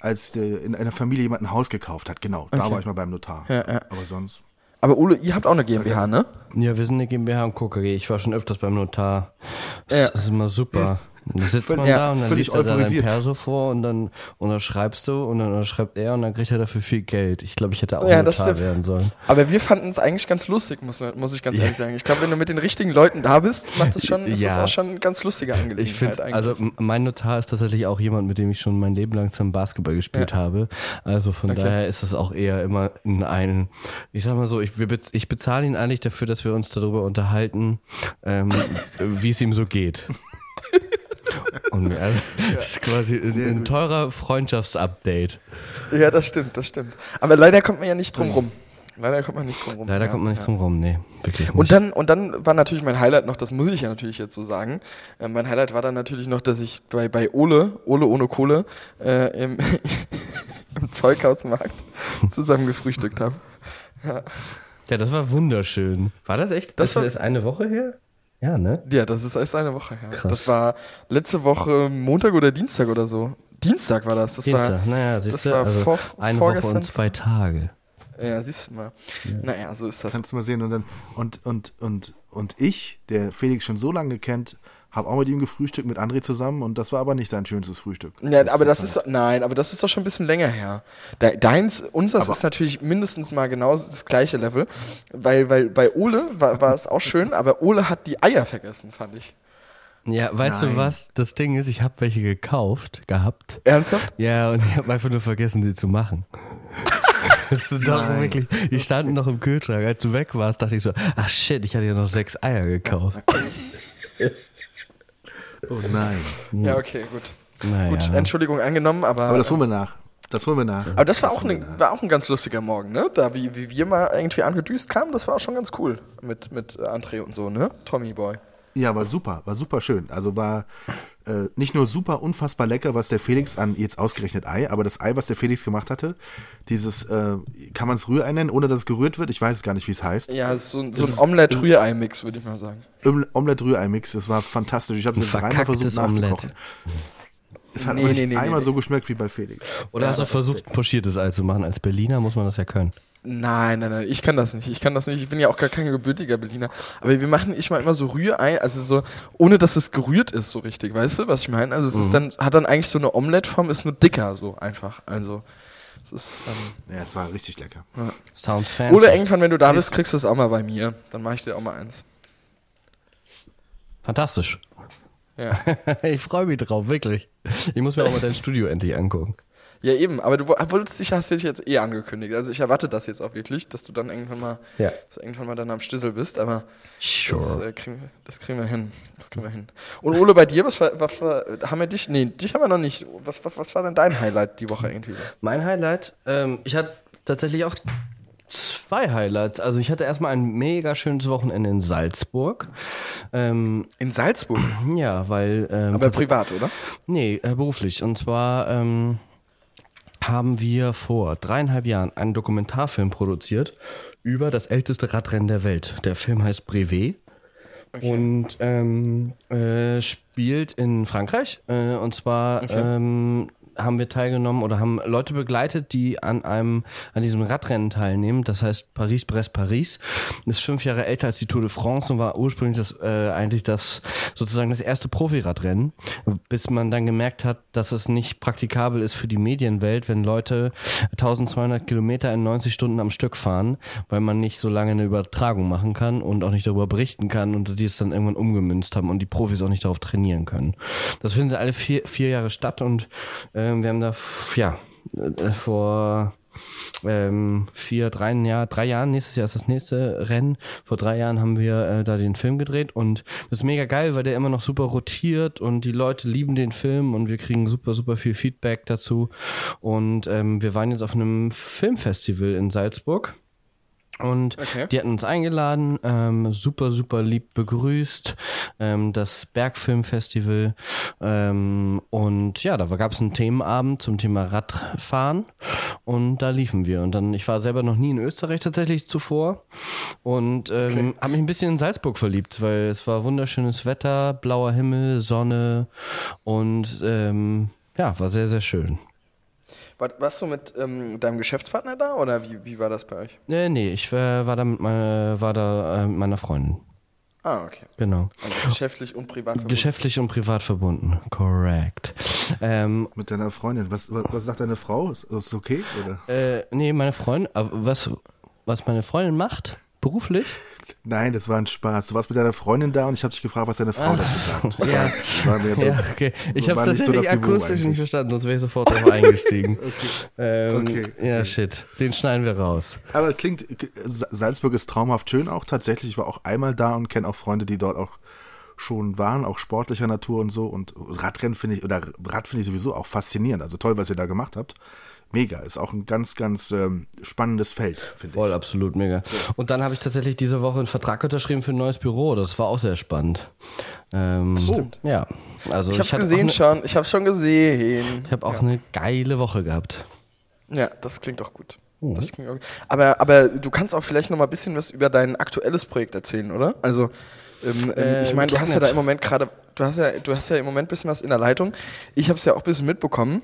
als äh, in einer Familie jemand ein Haus gekauft hat. Genau, da Okay. war ich mal beim Notar. Ja, ja. Aber sonst. Aber Ole, ihr habt auch eine GmbH, ne? Ja, wir sind eine GmbH und KKG. Ich war schon öfters beim Notar. Das Ja. ist immer super. Da sitzt man Ja, da und dann liest er da dein. Perso vor und dann unterschreibst du und dann unterschreibt er und dann kriegt er dafür viel Geld. Ich glaube, ich hätte auch Ja, Notar werden sollen. Aber wir fanden es eigentlich ganz lustig, muss, muss ich ganz ehrlich sagen. Ich glaube, wenn du mit den richtigen Leuten da bist, macht das schon, ist Ja. das auch schon eine ganz lustige Angelegenheit Ich finde, eigentlich. also mein Notar ist tatsächlich auch jemand, mit dem ich schon mein Leben lang zum Basketball gespielt habe. Also von Okay. daher ist das auch eher immer in einen, ich sag mal so, ich, wir ich bezahle ihn eigentlich dafür, dass wir uns darüber unterhalten, ähm, wie es ihm so geht. Und also, das ist quasi ein, ein teurer Freundschaftsupdate. ja, das stimmt, das stimmt. Aber leider kommt man ja nicht drum rum. Leider kommt man nicht drum rum. Leider ja, kommt man nicht ja. drum rum, nee, wirklich nicht. Und dann, und dann war natürlich mein Highlight noch, das muss ich ja natürlich jetzt so sagen. Äh, mein Highlight war dann natürlich noch, dass ich bei, bei Ole, Ole ohne Kohle, äh, im, im Zeughausmarkt zusammen gefrühstückt habe. ja, das war wunderschön. War das echt? Das Das war- ist erst eine Woche her? Ja, ne? Ja, das ist erst eine Woche her. Krass. Das war letzte Woche Montag oder Dienstag oder so. Dienstag war das. Das Dienstag, war, naja, siehst du, war also vor- eine Woche vorgestern- und zwei Tage. Ja, siehst du mal. Naja, so ist das. Kannst du mal sehen. Und dann, und, und, und, und ich, der Felix schon so lange kennt, habe auch mit ihm gefrühstückt, mit André zusammen und das war aber nicht sein schönstes Frühstück. Ja, aber das ist nein, aber das ist doch schon ein bisschen länger her. De, deins, unseres Aber- ist natürlich mindestens mal genau das gleiche Level, weil, weil bei Ole war, war es auch schön, aber Ole hat die Eier vergessen, fand ich. Ja, weißt Nein. du was? Das Ding ist, ich habe welche gekauft, gehabt. Ernsthaft? Ja, und ich habe einfach nur vergessen, sie zu machen. Das ist doch Nein. wirklich, die standen noch im Kühlschrank. Als du weg warst, dachte ich so, ach shit, ich hatte ja noch sechs Eier gekauft. Oh nein. Ja, okay, gut. Naja. Gut, Entschuldigung angenommen, aber. Aber das holen wir nach. Das holen wir nach. aber das war auch, holen ne, war auch ein ganz lustiger Morgen, ne? Da, wie, wie wir mal irgendwie angedüst kamen, das war auch schon ganz cool. Mit, mit André und so, ne? Tommy Boy. Ja, war super, war super schön. Also war äh, nicht nur super unfassbar lecker, was der Felix an jetzt ausgerechnet Ei, aber das Ei, was der Felix gemacht hatte, dieses, äh, kann man es Rührei nennen, ohne dass es gerührt wird? Ich weiß es gar nicht, wie es heißt. Ja, es ist so, ein- so Omelette-Rührei-Mix, würde ich mal sagen. Om- Omelette-Rührei-Mix, das war fantastisch. Ich habe Ein es dreimal verkacktes versucht Omelette. nachzukochen. Es hat Nee, nicht nee, nee, einmal nee. so geschmeckt wie bei Felix. Oder hast du versucht, ein pochiertes Ei zu machen? Als Berliner muss man das ja können. Nein, nein, nein, ich kann das nicht. Ich kann das nicht. Ich bin ja auch gar kein gebürtiger Berliner. Aber wir machen ich mal immer so Rührei, also so, ohne dass es gerührt ist, so richtig. Weißt du, was ich meine? Also es ist dann, hat dann eigentlich so eine Omelette-Form, ist nur dicker, so einfach. Also, es ist, ähm, Ja, es war richtig lecker. Sounds fancy. Oder irgendwann, wenn du da bist, kriegst du es auch mal bei mir. Dann mache ich dir auch mal eins. Fantastisch. Ja. Ich freue mich drauf, wirklich. Ich muss mir auch mal dein Studio endlich angucken. Ja, eben. Aber du wo- wolltest dich, hast dich jetzt eh angekündigt. Also ich erwarte das jetzt auch wirklich, dass du dann irgendwann mal, Ja. irgendwann mal dann am Stissel bist. Aber Das, Sure. äh, kriegen, wir- das kriegen wir hin. Das kriegen wir hin. Und Ole, bei dir, was war, was war, haben wir dich, nee, dich haben wir noch nicht. Was, was, was war denn dein Highlight die Woche irgendwie? Mein Highlight, ähm, ich hatte tatsächlich auch zwei Highlights. Also ich hatte erstmal ein mega schönes Wochenende in Salzburg. Ähm, In Salzburg, ja, weil... Ähm, aber privat, oder? Nee, äh, beruflich. Und zwar ähm, haben wir vor dreieinhalb Jahren einen Dokumentarfilm produziert über das älteste Radrennen der Welt. Der Film heißt Brevet. Und ähm, äh, spielt in Frankreich. Äh, und zwar ähm, haben wir teilgenommen oder haben Leute begleitet, die an einem, an diesem Radrennen teilnehmen. Das heißt Paris-Brest-Paris. Ist fünf Jahre älter als die Tour de France und war ursprünglich das, äh, eigentlich das, sozusagen das erste Profiradrennen. Bis man dann gemerkt hat, dass es nicht praktikabel ist für die Medienwelt, wenn Leute 1200 Kilometer in 90 Stunden am Stück fahren, weil man nicht so lange eine Übertragung machen kann und auch nicht darüber berichten kann und die es dann irgendwann umgemünzt haben und die Profis auch nicht darauf trainieren können. Das findet alle vier, vier Jahre statt und ähm, wir haben da, ja, äh, vor ähm, vier, drei, Jahr, drei Jahren, nächstes Jahr ist das nächste Rennen. Vor drei Jahren haben wir äh, da den Film gedreht und das ist mega geil, weil der immer noch super rotiert und die Leute lieben den Film und wir kriegen super, super viel Feedback dazu. Und ähm, wir waren jetzt auf einem Filmfestival in Salzburg. Und Okay. die hatten uns eingeladen, ähm, super, super lieb begrüßt, ähm, das Bergfilmfestival. Ähm, und ja, da gab es einen Themenabend zum Thema Radfahren und da liefen wir. Und dann, ich war selber noch nie in Österreich tatsächlich zuvor und ähm, habe mich ein bisschen in Salzburg verliebt, weil es war wunderschönes Wetter, blauer Himmel, Sonne und ähm, ja, war sehr, sehr schön. War, warst du mit ähm, deinem Geschäftspartner da oder wie, wie war das bei euch? Nee, nee, ich äh, war da mit meiner, war da äh, mit meiner Freundin. Ah, okay. Genau. Also geschäftlich und privat verbunden. Geschäftlich und privat verbunden. Correct. Ähm, Mit deiner Freundin. Was, was, was sagt deine Frau? Ist ist okay? Oder? äh, nee, meine Freundin, aber was, was meine Freundin macht, beruflich? Nein, das war ein Spaß. Du warst mit deiner Freundin da und ich habe dich gefragt, was deine Frau dazu sagt. Ja. War mir so, Ja, okay. Ich war habe so tatsächlich Niveau akustisch nicht verstanden, sonst wäre ich sofort drauf eingestiegen. Ähm, Okay, Ja, shit. Den schneiden wir raus. Aber klingt, Salzburg ist traumhaft schön auch tatsächlich. Ich war auch einmal da und kenne auch Freunde, die dort auch schon waren, auch sportlicher Natur und so. Und Radrennen finde ich, oder Rad finde ich sowieso auch faszinierend. Also toll, was ihr da gemacht habt. Mega. Ist auch ein ganz, ganz ähm, spannendes Feld, finde ich. Voll, absolut mega. Und dann habe ich tatsächlich diese Woche einen Vertrag unterschrieben für ein neues Büro. Das war auch sehr spannend. Ähm, Stimmt. Ja. Also Ich hab's hatte auch gesehen eine- schon. Ich hab's schon gesehen. Ich habe auch eine geile Woche gehabt. Ja, das klingt auch gut. Mhm. Das klingt auch gut. Aber, aber du kannst auch vielleicht noch mal ein bisschen was über dein aktuelles Projekt erzählen, oder? Also, ähm, ähm, Äh, ich meine, du hast ja da im Moment gerade, du hast ja, du hast ja im Moment ein bisschen was in der Leitung. Ich habe es ja auch ein bisschen mitbekommen.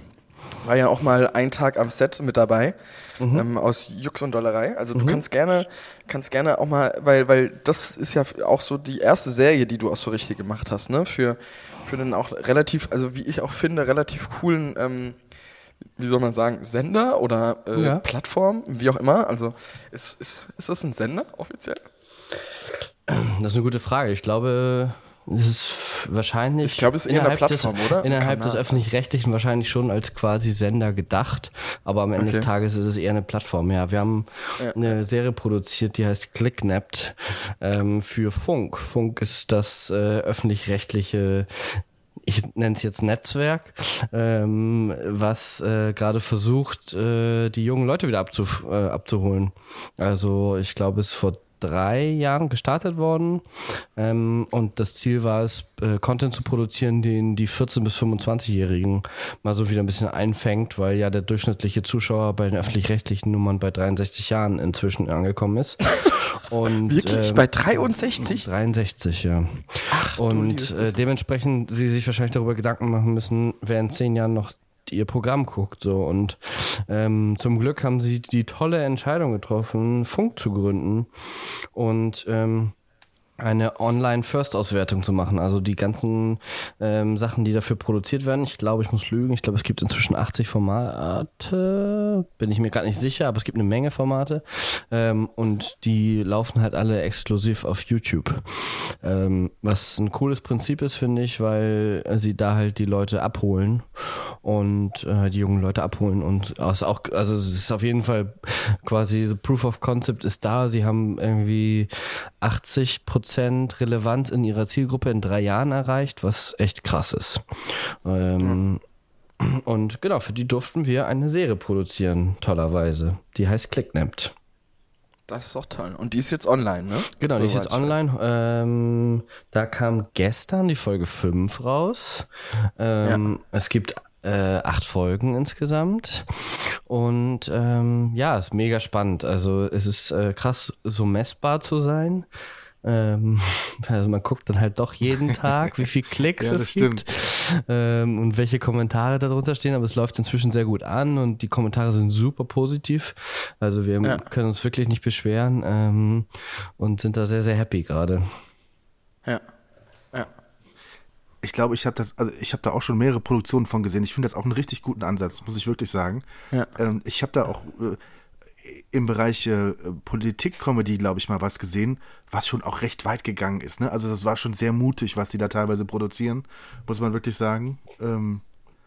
War ja auch mal einen Tag am Set mit dabei Mhm. ähm, aus Jux und Dollerei. Also du kannst gerne, kannst gerne auch mal, weil, weil das ist ja auch so die erste Serie, die du auch so richtig gemacht hast, ne? Für, für den auch relativ, also wie ich auch finde, relativ coolen ähm, wie soll man sagen, Sender oder äh, Ja. Plattform, wie auch immer. Also ist, ist, ist das ein Sender offiziell? Das ist eine gute Frage. Ich glaube, es ist wahrscheinlich. Ich glaube, es ist innerhalb Plattform, des, oder? Innerhalb Kanal. des Öffentlich-Rechtlichen wahrscheinlich schon als quasi Sender gedacht. Aber am Ende des Okay. Tages ist es eher eine Plattform. Ja, wir haben eine Serie produziert, die heißt Clicknapped ähm, für Funk. Funk ist das äh, öffentlich-rechtliche ich nenne es jetzt Netzwerk, ähm, was äh, gerade versucht, äh, die jungen Leute wieder abzuf äh, abzuholen. Also ich glaube, es ist vor drei Jahren gestartet worden ähm, und das Ziel war es, äh, Content zu produzieren, den die 14- bis 25-Jährigen mal so wieder ein bisschen einfängt, weil ja der durchschnittliche Zuschauer bei den öffentlich-rechtlichen Nummern bei 63 Jahren inzwischen angekommen ist. Und, Wirklich? ähm, Bei 63? 63, ja. und äh, dementsprechend sie sich wahrscheinlich darüber Gedanken machen müssen, wer in zehn Jahren noch ihr Programm guckt. So. Und ähm, zum Glück haben sie die tolle Entscheidung getroffen, Funk zu gründen und ähm, eine Online-First-Auswertung zu machen. Also die ganzen ähm, Sachen, die dafür produziert werden. Ich glaube, ich muss lügen. Ich glaube, es gibt inzwischen 80 Formate. Bin ich mir gerade nicht sicher, aber es gibt eine Menge Formate. Ähm, und die laufen halt alle exklusiv auf YouTube. Ähm, was ein cooles Prinzip ist, finde ich, weil sie da halt die Leute abholen und äh, die jungen Leute abholen. Und es auch, also es ist auf jeden Fall quasi the Proof of Concept ist da. Sie haben irgendwie 80 Prozent Relevanz in ihrer Zielgruppe in drei Jahren erreicht, was echt krass ist. Ähm, Und genau, für die durften wir eine Serie produzieren, tollerweise. Die heißt Clicknapped. Das ist doch toll. Und die ist jetzt online, ne? Genau, die ist jetzt online. Ähm, da kam gestern die Folge 5 raus. Ähm, Es gibt äh, acht Folgen insgesamt. Und ähm, ja, ist mega spannend. Also es ist äh, krass, so messbar zu sein. Ähm, also man guckt dann halt doch jeden Tag, wie viel Klicks Ja, es stimmt. gibt ähm, und welche Kommentare darunter stehen, aber es läuft inzwischen sehr gut an und die Kommentare sind super positiv. Also wir Ja. können uns wirklich nicht beschweren ähm, und sind da sehr, sehr happy gerade. Ja. Ja. Ich glaube, ich habe das, also ich habe da auch schon mehrere Produktionen von gesehen. Ich finde das auch einen richtig guten Ansatz, muss ich wirklich sagen. Ja. Ähm, ich habe da auch äh, im Bereich äh, Politik-Comedy, glaube ich, mal was gesehen, was schon auch recht weit gegangen ist. Ne? Also das war schon sehr mutig, was die da teilweise produzieren, muss man wirklich sagen. Ähm,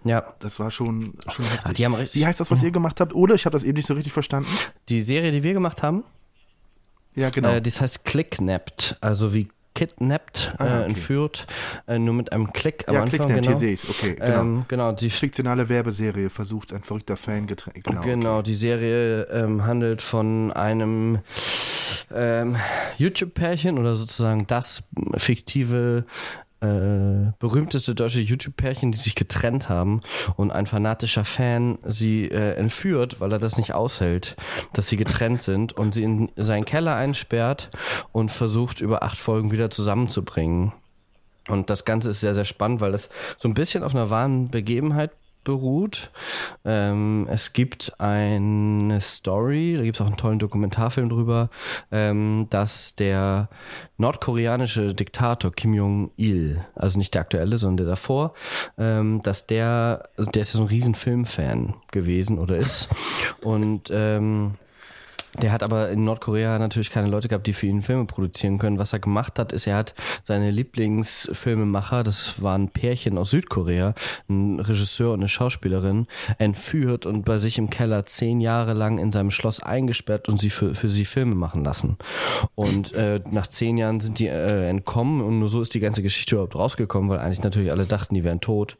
Ja, das war schon, schon heftig. Ah, die haben richtig- Wie heißt das, was ihr gemacht habt? Oder ich habe das eben nicht so richtig verstanden. die Serie, die wir gemacht haben, Ja, genau. Äh, das heißt Clicknapped, also wie kidnapped, Ah, äh, okay. entführt, äh, nur mit einem Klick am ja, Anfang. Genau. hier sehe ich's. Okay, genau. Ähm, genau, die, Fiktionale Werbeserie versucht ein verrückter Fan getrennt. Genau. genau, die Serie ähm, handelt von einem ähm, YouTube-Pärchen oder sozusagen das fiktive äh, berühmteste deutsche YouTube-Pärchen, die sich getrennt haben und ein fanatischer Fan sie äh, entführt, weil er das nicht aushält, dass sie getrennt sind und sie in seinen Keller einsperrt und versucht über acht Folgen wieder zusammenzubringen. Und das Ganze ist sehr, sehr spannend, weil das so ein bisschen auf einer wahren Begebenheit beruht. Ähm, es gibt eine Story, da gibt es auch einen tollen Dokumentarfilm drüber, ähm, dass der nordkoreanische Diktator Kim Jong-il, also nicht der aktuelle, sondern der davor, ähm, dass der, also der ist ja so ein riesen Filmfan gewesen oder ist. Und ähm, der hat aber in Nordkorea natürlich keine Leute gehabt, die für ihn Filme produzieren können. Was er gemacht hat, ist, er hat seine Lieblingsfilmemacher, das war ein Pärchen aus Südkorea, ein Regisseur und eine Schauspielerin, entführt und bei sich im Keller zehn Jahre lang in seinem Schloss eingesperrt und sie für, für sie Filme machen lassen. Und äh, nach zehn Jahren sind die äh, entkommen und nur so ist die ganze Geschichte überhaupt rausgekommen, weil eigentlich natürlich alle dachten, die wären tot.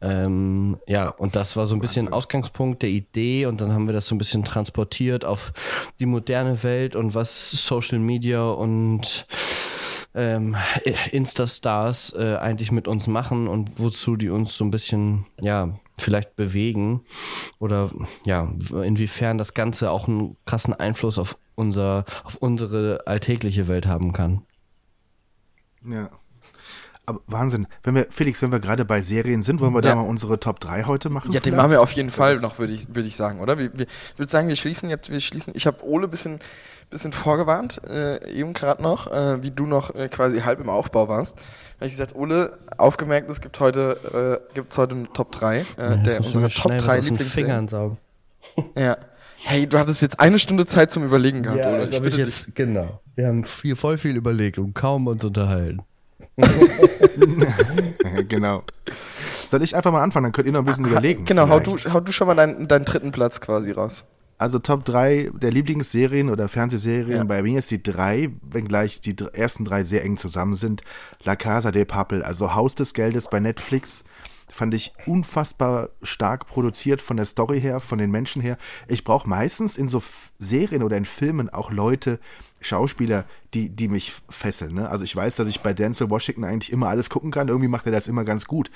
Ähm, ja, und das war so ein bisschen Ausgangspunkt der Idee und dann haben wir das so ein bisschen transportiert auf die moderne Welt und was Social Media und ähm, Insta-Stars äh, eigentlich mit uns machen und wozu die uns so ein bisschen, ja, vielleicht bewegen oder ja, inwiefern das Ganze auch einen krassen Einfluss auf unser, auf unsere alltägliche Welt haben kann. Ja. Aber Wahnsinn. Wenn wir, Felix, wenn wir gerade bei Serien sind, wollen wir Ja. da mal unsere Top 3 heute machen? Ja, den vielleicht? machen wir auf jeden Fall noch, würde ich, würde ich sagen, oder? Wir, wir, ich würde sagen, wir schließen jetzt, wir schließen. Ich habe Ole ein bisschen, bisschen vorgewarnt, äh, eben gerade noch, äh, wie du noch äh, quasi halb im Aufbau warst. Da habe ich gesagt, Ole, aufgemerkt, es gibt heute, äh, gibt's heute eine Top 3, äh, Jetzt der unsere Top schnell 3 was aus den Lieblingsserien. Fingern saugen. Ja. Hey, du hattest jetzt eine Stunde Zeit zum Überlegen gehabt, Ole. ich, Ich bitte dich. jetzt, genau. Wir haben viel, voll viel überlegt und kaum uns unterhalten. Genau. Soll ich einfach mal anfangen, dann könnt ihr noch ein bisschen überlegen. Genau, hau du, hau du schon mal deinen, deinen dritten Platz quasi raus. Also Top 3 der Lieblingsserien oder Fernsehserien, Ja. bei mir ist die drei, wenngleich die ersten drei sehr eng zusammen sind. La Casa de Papel, also Haus des Geldes bei Netflix. Fand ich unfassbar stark produziert von der Story her, von den Menschen her. Ich brauche meistens in so Serien oder in Filmen auch Leute, Schauspieler, die, die mich fesseln. Ne? Also ich weiß, dass ich bei Denzel Washington eigentlich immer alles gucken kann. Irgendwie macht er das immer ganz gut.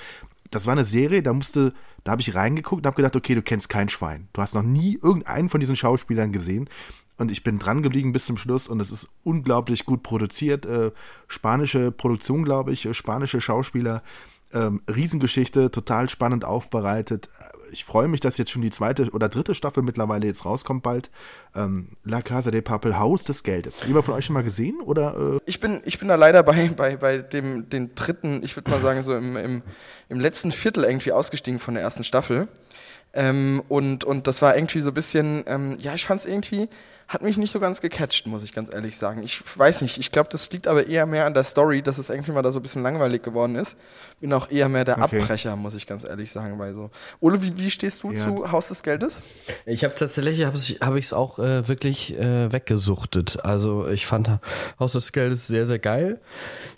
Das war eine Serie, da musste, da habe ich reingeguckt und habe gedacht, okay, du kennst kein Schwein. Du hast noch nie irgendeinen von diesen Schauspielern gesehen. Und ich bin dran geblieben bis zum Schluss und es ist unglaublich gut produziert. Äh, spanische Produktion, glaube ich, äh, spanische Schauspieler. Ähm, Riesengeschichte, total spannend aufbereitet. Ich freue mich, dass jetzt schon die zweite oder dritte Staffel mittlerweile jetzt rauskommt bald. Ähm, La Casa de Papel, Haus des Geldes. Jemand von euch schon mal gesehen? Oder äh, Ich bin, ich bin da leider bei, bei, bei dem den dritten, ich würde mal sagen, so im, im, im letzten Viertel irgendwie ausgestiegen von der ersten Staffel. Ähm, und, und das war irgendwie so ein bisschen, ähm, ja, ich fand es irgendwie, hat mich nicht so ganz gecatcht, muss ich ganz ehrlich sagen. Ich weiß nicht, ich glaube, das liegt aber eher mehr an der Story, dass es irgendwie mal da so ein bisschen langweilig geworden ist. Bin auch eher mehr der Okay. Abbrecher, muss ich ganz ehrlich sagen. Weil so. Ole, wie, wie stehst du Ja. zu Haus des Geldes? Ich habe tatsächlich habe ich habe ich es auch äh, wirklich äh, weggesuchtet. Also ich fand Haus des Geldes sehr sehr geil.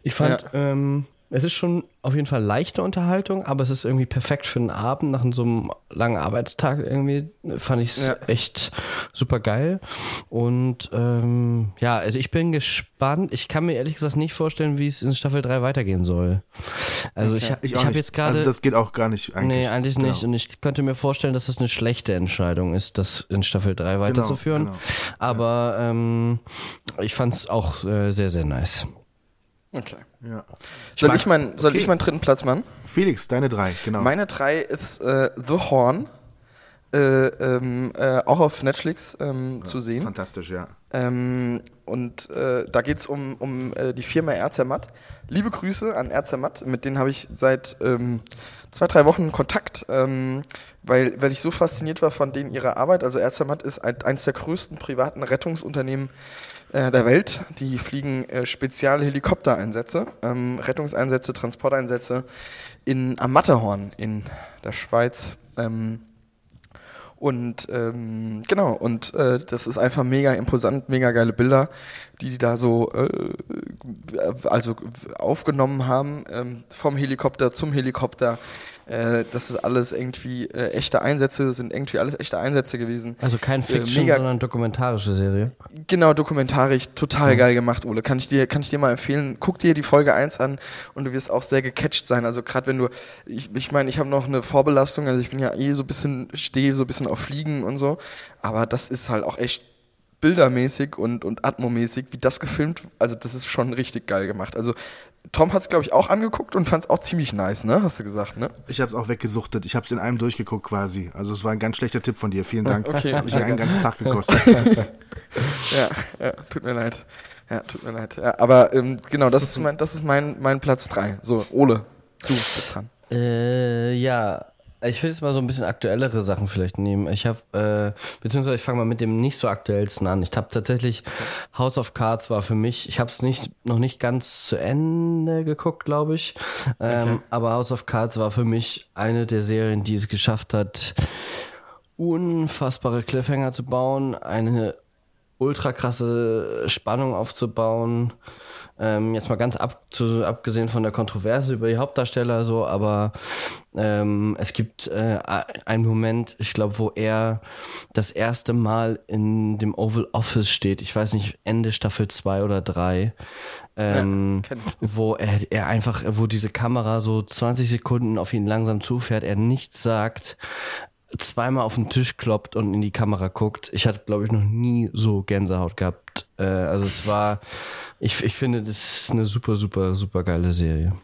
Ich fand Ja. ähm, es ist schon auf jeden Fall leichte Unterhaltung, aber es ist irgendwie perfekt für einen Abend nach so einem langen Arbeitstag irgendwie. Fand ich es Ja. echt super geil. Und ähm, ja, also ich bin gespannt. Ich kann mir ehrlich gesagt nicht vorstellen, wie es in Staffel 3 weitergehen soll. Also ich, Ich, ich, auch habe jetzt gerade. Also das geht auch gar nicht eigentlich. Nee, eigentlich Genau. nicht. Und ich könnte mir vorstellen, dass das eine schlechte Entscheidung ist, das in Staffel 3 weiterzuführen. genau. Aber ähm, ich fand es auch äh, sehr, sehr nice. Okay. Ja. Soll, ich, mein, soll okay. ich meinen dritten Platz machen? Felix, deine drei, genau. Meine drei ist äh, The Horn. Äh, ähm, äh, auch auf Netflix ähm, zu sehen. Fantastisch, ja. Ähm, und äh, da geht es um, um äh, die Firma Erzermatt. Liebe Grüße an Erzermatt, mit denen habe ich seit ähm, zwei, drei Wochen Kontakt, ähm, weil, weil ich so fasziniert war von denen ihrer Arbeit. Also Erzermatt ist ein, eines der größten privaten Rettungsunternehmen der Welt. Die fliegen äh, Spezialhelikoptereinsätze, ähm, Rettungseinsätze, Transporteinsätze in, am Matterhorn in der Schweiz. Ähm, und ähm, genau, und äh, das ist einfach mega imposant, mega geile Bilder, die die da so äh, also aufgenommen haben, ähm, vom Helikopter zum Helikopter. Äh, das ist alles irgendwie äh, echte Einsätze, sind irgendwie alles echte Einsätze gewesen. Also kein Fiction, mega- sondern dokumentarische Serie. Genau, dokumentarisch, total Mhm. geil gemacht, Ole. Kann ich dir, kann ich dir mal empfehlen. Guck dir die Folge 1 an und du wirst auch sehr gecatcht sein. Also gerade wenn du, ich meine, ich, mein, ich habe noch eine Vorbelastung, also ich bin ja eh so ein bisschen, stehe so ein bisschen auf Fliegen und so, aber das ist halt auch echt bildermäßig und, und atmomäßig, wie das gefilmt, also das ist schon richtig geil gemacht. Also Tom hat es, glaube ich, auch angeguckt und fand es auch ziemlich nice, ne? Hast du gesagt, ne? Ich habe es auch weggesuchtet. Ich habe es in einem durchgeguckt quasi. Also es war ein ganz schlechter Tipp von dir. Vielen Dank. Okay, Hat mich einen ganzen Tag gekostet. Ja, ja, tut mir leid. Ja, tut mir leid. Ja, aber ähm, genau, das ist mein, das ist mein, mein Platz 3. So, Ole, du bist dran. Äh, ja. Ich will jetzt mal so ein bisschen aktuellere Sachen vielleicht nehmen. Ich habe, äh, beziehungsweise ich fange mal mit dem nicht so aktuellsten an. Ich habe tatsächlich House of Cards war für mich, ich habe es nicht noch nicht ganz zu Ende geguckt, glaube ich. Ähm, Aber House of Cards war für mich eine der Serien, die es geschafft hat, unfassbare Cliffhanger zu bauen, eine ultra krasse Spannung aufzubauen. Ähm, jetzt mal ganz ab, zu, abgesehen von der Kontroverse über die Hauptdarsteller so, aber ähm, es gibt äh, einen Moment, ich glaube, wo er das erste Mal in dem Oval Office steht. Ich weiß nicht, Ende Staffel 2 oder 3. Ähm, kenn wo er, er einfach, wo diese Kamera so 20 Sekunden auf ihn langsam zufährt, er nichts sagt, zweimal auf den Tisch kloppt und in die Kamera guckt. Ich hatte, glaube ich, noch nie so Gänsehaut gehabt. Äh, also es war, ich, ich finde, das ist eine super, super, super geile Serie.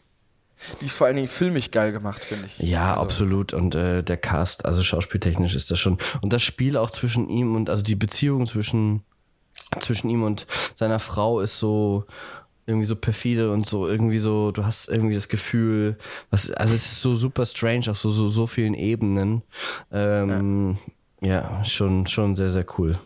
Die ist vor allen Dingen filmisch geil gemacht, finde ich. Ja, Also, absolut. Und äh, der Cast, also schauspieltechnisch ist das schon. Und das Spiel auch zwischen ihm und, also die Beziehung zwischen, zwischen ihm und seiner Frau ist so irgendwie so perfide und so irgendwie so, du hast irgendwie das Gefühl, was, also es ist so super strange auf so, so, so vielen Ebenen. Ähm, ja. schon, schon sehr, sehr cool.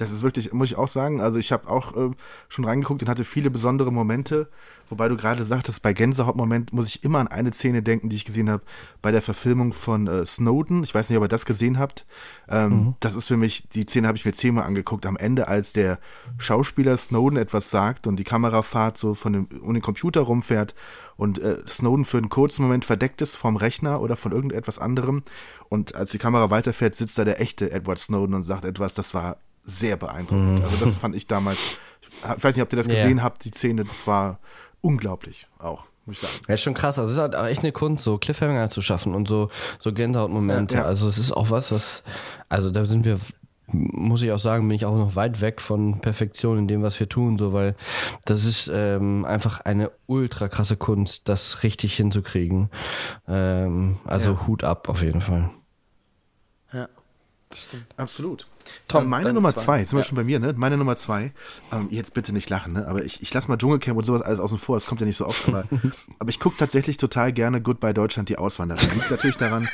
Das ist wirklich, muss ich auch sagen, also ich habe auch äh, schon reingeguckt und hatte viele besondere Momente, wobei du gerade sagtest, bei Gänsehautmoment muss ich immer an eine Szene denken, die ich gesehen habe bei der Verfilmung von äh, Snowden. Ich weiß nicht, ob ihr das gesehen habt. Ähm, Das ist für mich, die Szene habe ich mir zehnmal angeguckt. Am Ende, als der Schauspieler Snowden etwas sagt und die Kamerafahrt so von dem, um den Computer rumfährt und äh, Snowden für einen kurzen Moment verdeckt ist vom Rechner oder von irgendetwas anderem und als die Kamera weiterfährt, sitzt da der echte Edward Snowden und sagt etwas, das war sehr beeindruckend. Also das fand ich damals, ich weiß nicht, ob ihr das Ja. gesehen habt, die Szene, das war unglaublich auch, muss ich sagen. Ja, ist schon krass. Also es ist halt auch echt eine Kunst, so Cliffhanger zu schaffen und so, so Gänsehautmomente. Ja, ja. Also es ist auch was, was, also da sind wir, muss ich auch sagen, bin ich auch noch weit weg von Perfektion in dem, was wir tun, so, weil das ist ähm, einfach eine ultra krasse Kunst, das richtig hinzukriegen. Ähm, also Hut ab auf jeden Fall. Ja, das stimmt. Absolut. Tom, Tom, meine Nummer zwei. zwei, jetzt sind wir Ja. schon bei mir, ne? Meine Nummer zwei, ähm, jetzt bitte nicht lachen, ne? Aber ich, ich lasse mal Dschungelcamp und sowas alles außen vor, es kommt ja nicht so oft, aber, aber ich gucke tatsächlich total gerne Goodbye Deutschland, die Auswanderer. Liegt natürlich daran,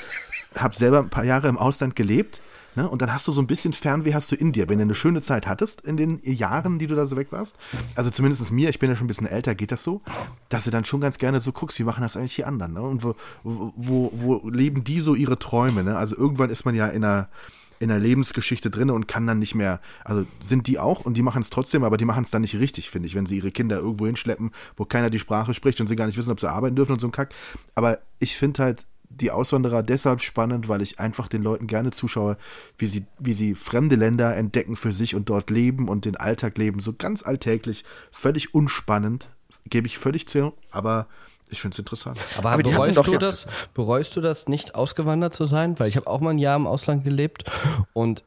habe selber ein paar Jahre im Ausland gelebt, ne? Und dann hast du so ein bisschen Fernweh hast du in dir, wenn du eine schöne Zeit hattest in den Jahren, die du da so weg warst. Also zumindest mir, ich bin ja schon ein bisschen älter, geht das so, dass du dann schon ganz gerne so guckst, wie machen das eigentlich die anderen, ne? Und wo, wo, wo, wo leben die so ihre Träume, ne? Also irgendwann ist man ja in einer in der Lebensgeschichte drin und kann dann nicht mehr, also sind die auch und die machen es trotzdem, aber die machen es dann nicht richtig, finde ich, wenn sie ihre Kinder irgendwo hinschleppen, wo keiner die Sprache spricht und sie gar nicht wissen, ob sie arbeiten dürfen und so ein Kack. Aber ich finde halt die Auswanderer deshalb spannend, weil ich einfach den Leuten gerne zuschaue, wie sie, wie sie fremde Länder entdecken für sich und dort leben und den Alltag leben, so ganz alltäglich, völlig unspannend, gebe ich völlig zu, aber ich finde es interessant. Aber, Aber bereust, du das, bereust du das, nicht ausgewandert zu sein? Weil ich habe auch mal ein Jahr im Ausland gelebt und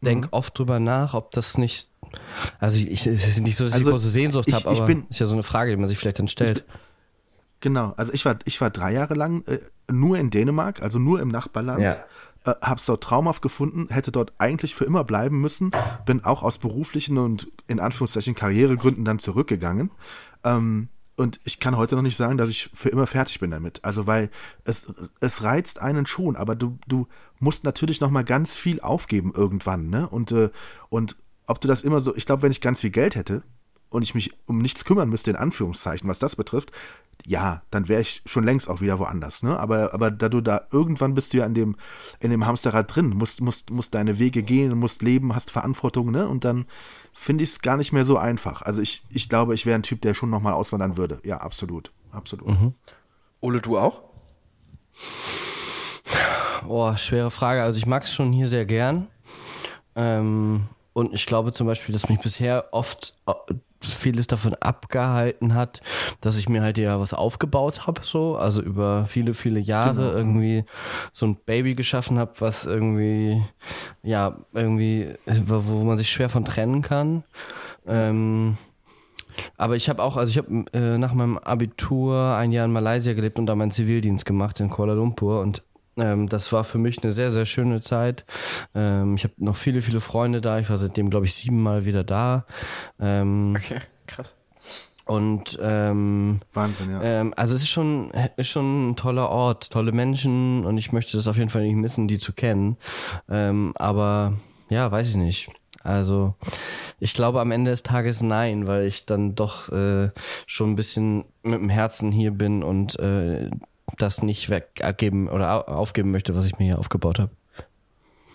denke oft drüber nach, ob das nicht. Also ich, ich, es ist nicht so, dass ich Also große Sehnsucht ich- habe, ich aber bin- ist ja so eine Frage, die man sich vielleicht dann stellt. Genau, also ich war, ich war drei Jahre lang äh, nur in Dänemark, also nur im Nachbarland. Ja. Äh, hab's dort traumhaft gefunden, hätte dort eigentlich für immer bleiben müssen, bin auch aus beruflichen und in Anführungszeichen Karrieregründen dann zurückgegangen. Ähm, und ich kann heute noch nicht sagen, dass ich für immer fertig bin damit. Also weil es, es reizt einen schon, aber du, du musst natürlich noch mal ganz viel aufgeben irgendwann, ne? Und, äh, und ob du das immer so, ich glaube, wenn ich ganz viel Geld hätte, und ich mich um nichts kümmern müsste, in Anführungszeichen, was das betrifft, ja, dann wäre ich schon längst auch wieder woanders, ne? Aber, aber da du da irgendwann bist du ja in dem, in dem Hamsterrad drin, musst, musst, musst deine Wege gehen, musst leben, hast Verantwortung, ne? Und dann finde ich es gar nicht mehr so einfach. Also ich, ich glaube, ich wäre ein Typ, der schon nochmal auswandern würde. Ja, absolut. Absolut. Ole, du auch? Oh, schwere Frage. Also ich mag es schon hier sehr gern. Ähm, und ich glaube zum Beispiel, dass mich bisher oft äh, vieles davon abgehalten hat, dass ich mir halt ja was aufgebaut habe, so, also über viele, viele Jahre irgendwie so ein Baby geschaffen habe, was irgendwie, ja, irgendwie, wo wo man sich schwer von trennen kann. Ähm, aber ich habe auch, also ich habe äh, nach meinem Abitur ein Jahr in Malaysia gelebt und da meinen Zivildienst gemacht in Kuala Lumpur und ähm, das war für mich eine sehr, sehr schöne Zeit. Ähm, ich habe noch viele, viele Freunde da. Ich war seitdem, glaube ich, siebenmal wieder da. Ähm, Okay, krass. und ähm, Wahnsinn, ja. ähm, also es ist schon, ist schon ein toller Ort, tolle Menschen und ich möchte das auf jeden Fall nicht missen, die zu kennen. Ähm, aber ja, weiß ich nicht. Also ich glaube am Ende des Tages nein, weil ich dann doch äh, schon ein bisschen mit dem Herzen hier bin und äh, das nicht weggeben oder au- aufgeben möchte, was ich mir hier aufgebaut habe.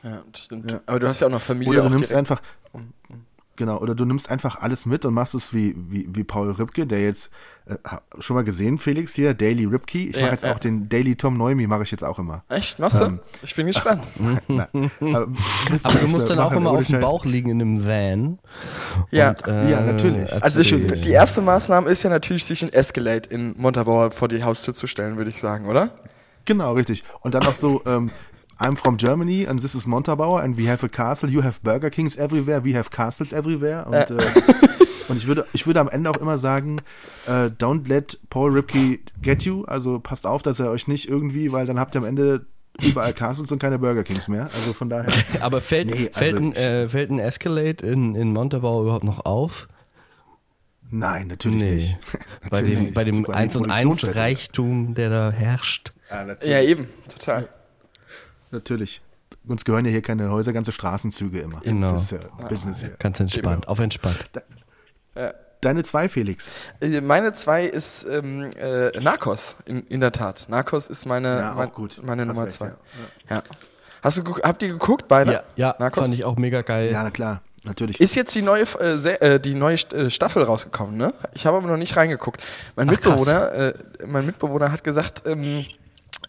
Ja, das stimmt. Aber du hast ja auch noch Familie. Oder du auch nimmst direkt. einfach, genau, oder du nimmst einfach alles mit und machst es wie, wie, wie Paul Ripke, der jetzt, äh, schon mal gesehen, Felix, hier, Daily Ripke. Ich mache Ja, jetzt ja. auch den Daily Tom Neumi, mache ich jetzt auch immer. Echt? Machst du? Ähm, ich bin gespannt. Na, aber Aber du musst dann auch immer auf dem Bauch liegen in einem Van. Ja. Und, äh, Ja, natürlich. Also ich, die erste Maßnahme ist ja natürlich, sich ein Escalade in Montabaur vor die Haustür zu stellen, würde ich sagen, oder? Genau, richtig. Und dann auch so, ähm, I'm from Germany and this is Montabaur and we have a castle. You have Burger Kings everywhere, we have castles everywhere. Und, äh, und ich würde, ich würde am Ende auch immer sagen, äh, don't let Paul Ripke get you. Also passt auf, dass er euch nicht irgendwie, weil dann habt ihr am Ende überall Castles und keine Burger Kings mehr. Also von daher. Aber fällt, Nee, also fällt, ein, äh, fällt ein Escalade in, in Montabaur überhaupt noch auf? Nein, natürlich nicht. Bei Natürlich dem, nicht. bei dem Super, eine 1 und 1 Produktionsstätte. Reichtum, der da herrscht. Ja. Ja, eben. Total. Natürlich. Uns gehören ja hier keine Häuser, ganze Straßenzüge immer. Genau. Das ist ja Business hier. Ganz entspannt, auf entspannt. Deine zwei, Felix. Äh, Meine zwei ist ähm, äh, Narcos, in, in der Tat. Narcos ist meine, Ja, auch mein, gut. meine Hast Nummer recht, zwei. ja. Ja. Hast du, geguckt- habt ihr geguckt, beide? Ja, ja Narcos? fand ich auch mega geil. Ja, na klar. Natürlich. Ist jetzt die neue, äh, Se- äh, die neue äh, Staffel rausgekommen, ne? Ich habe aber noch nicht reingeguckt. Mein Ach. Mitbewohner, äh, mein Mitbewohner hat gesagt, ähm,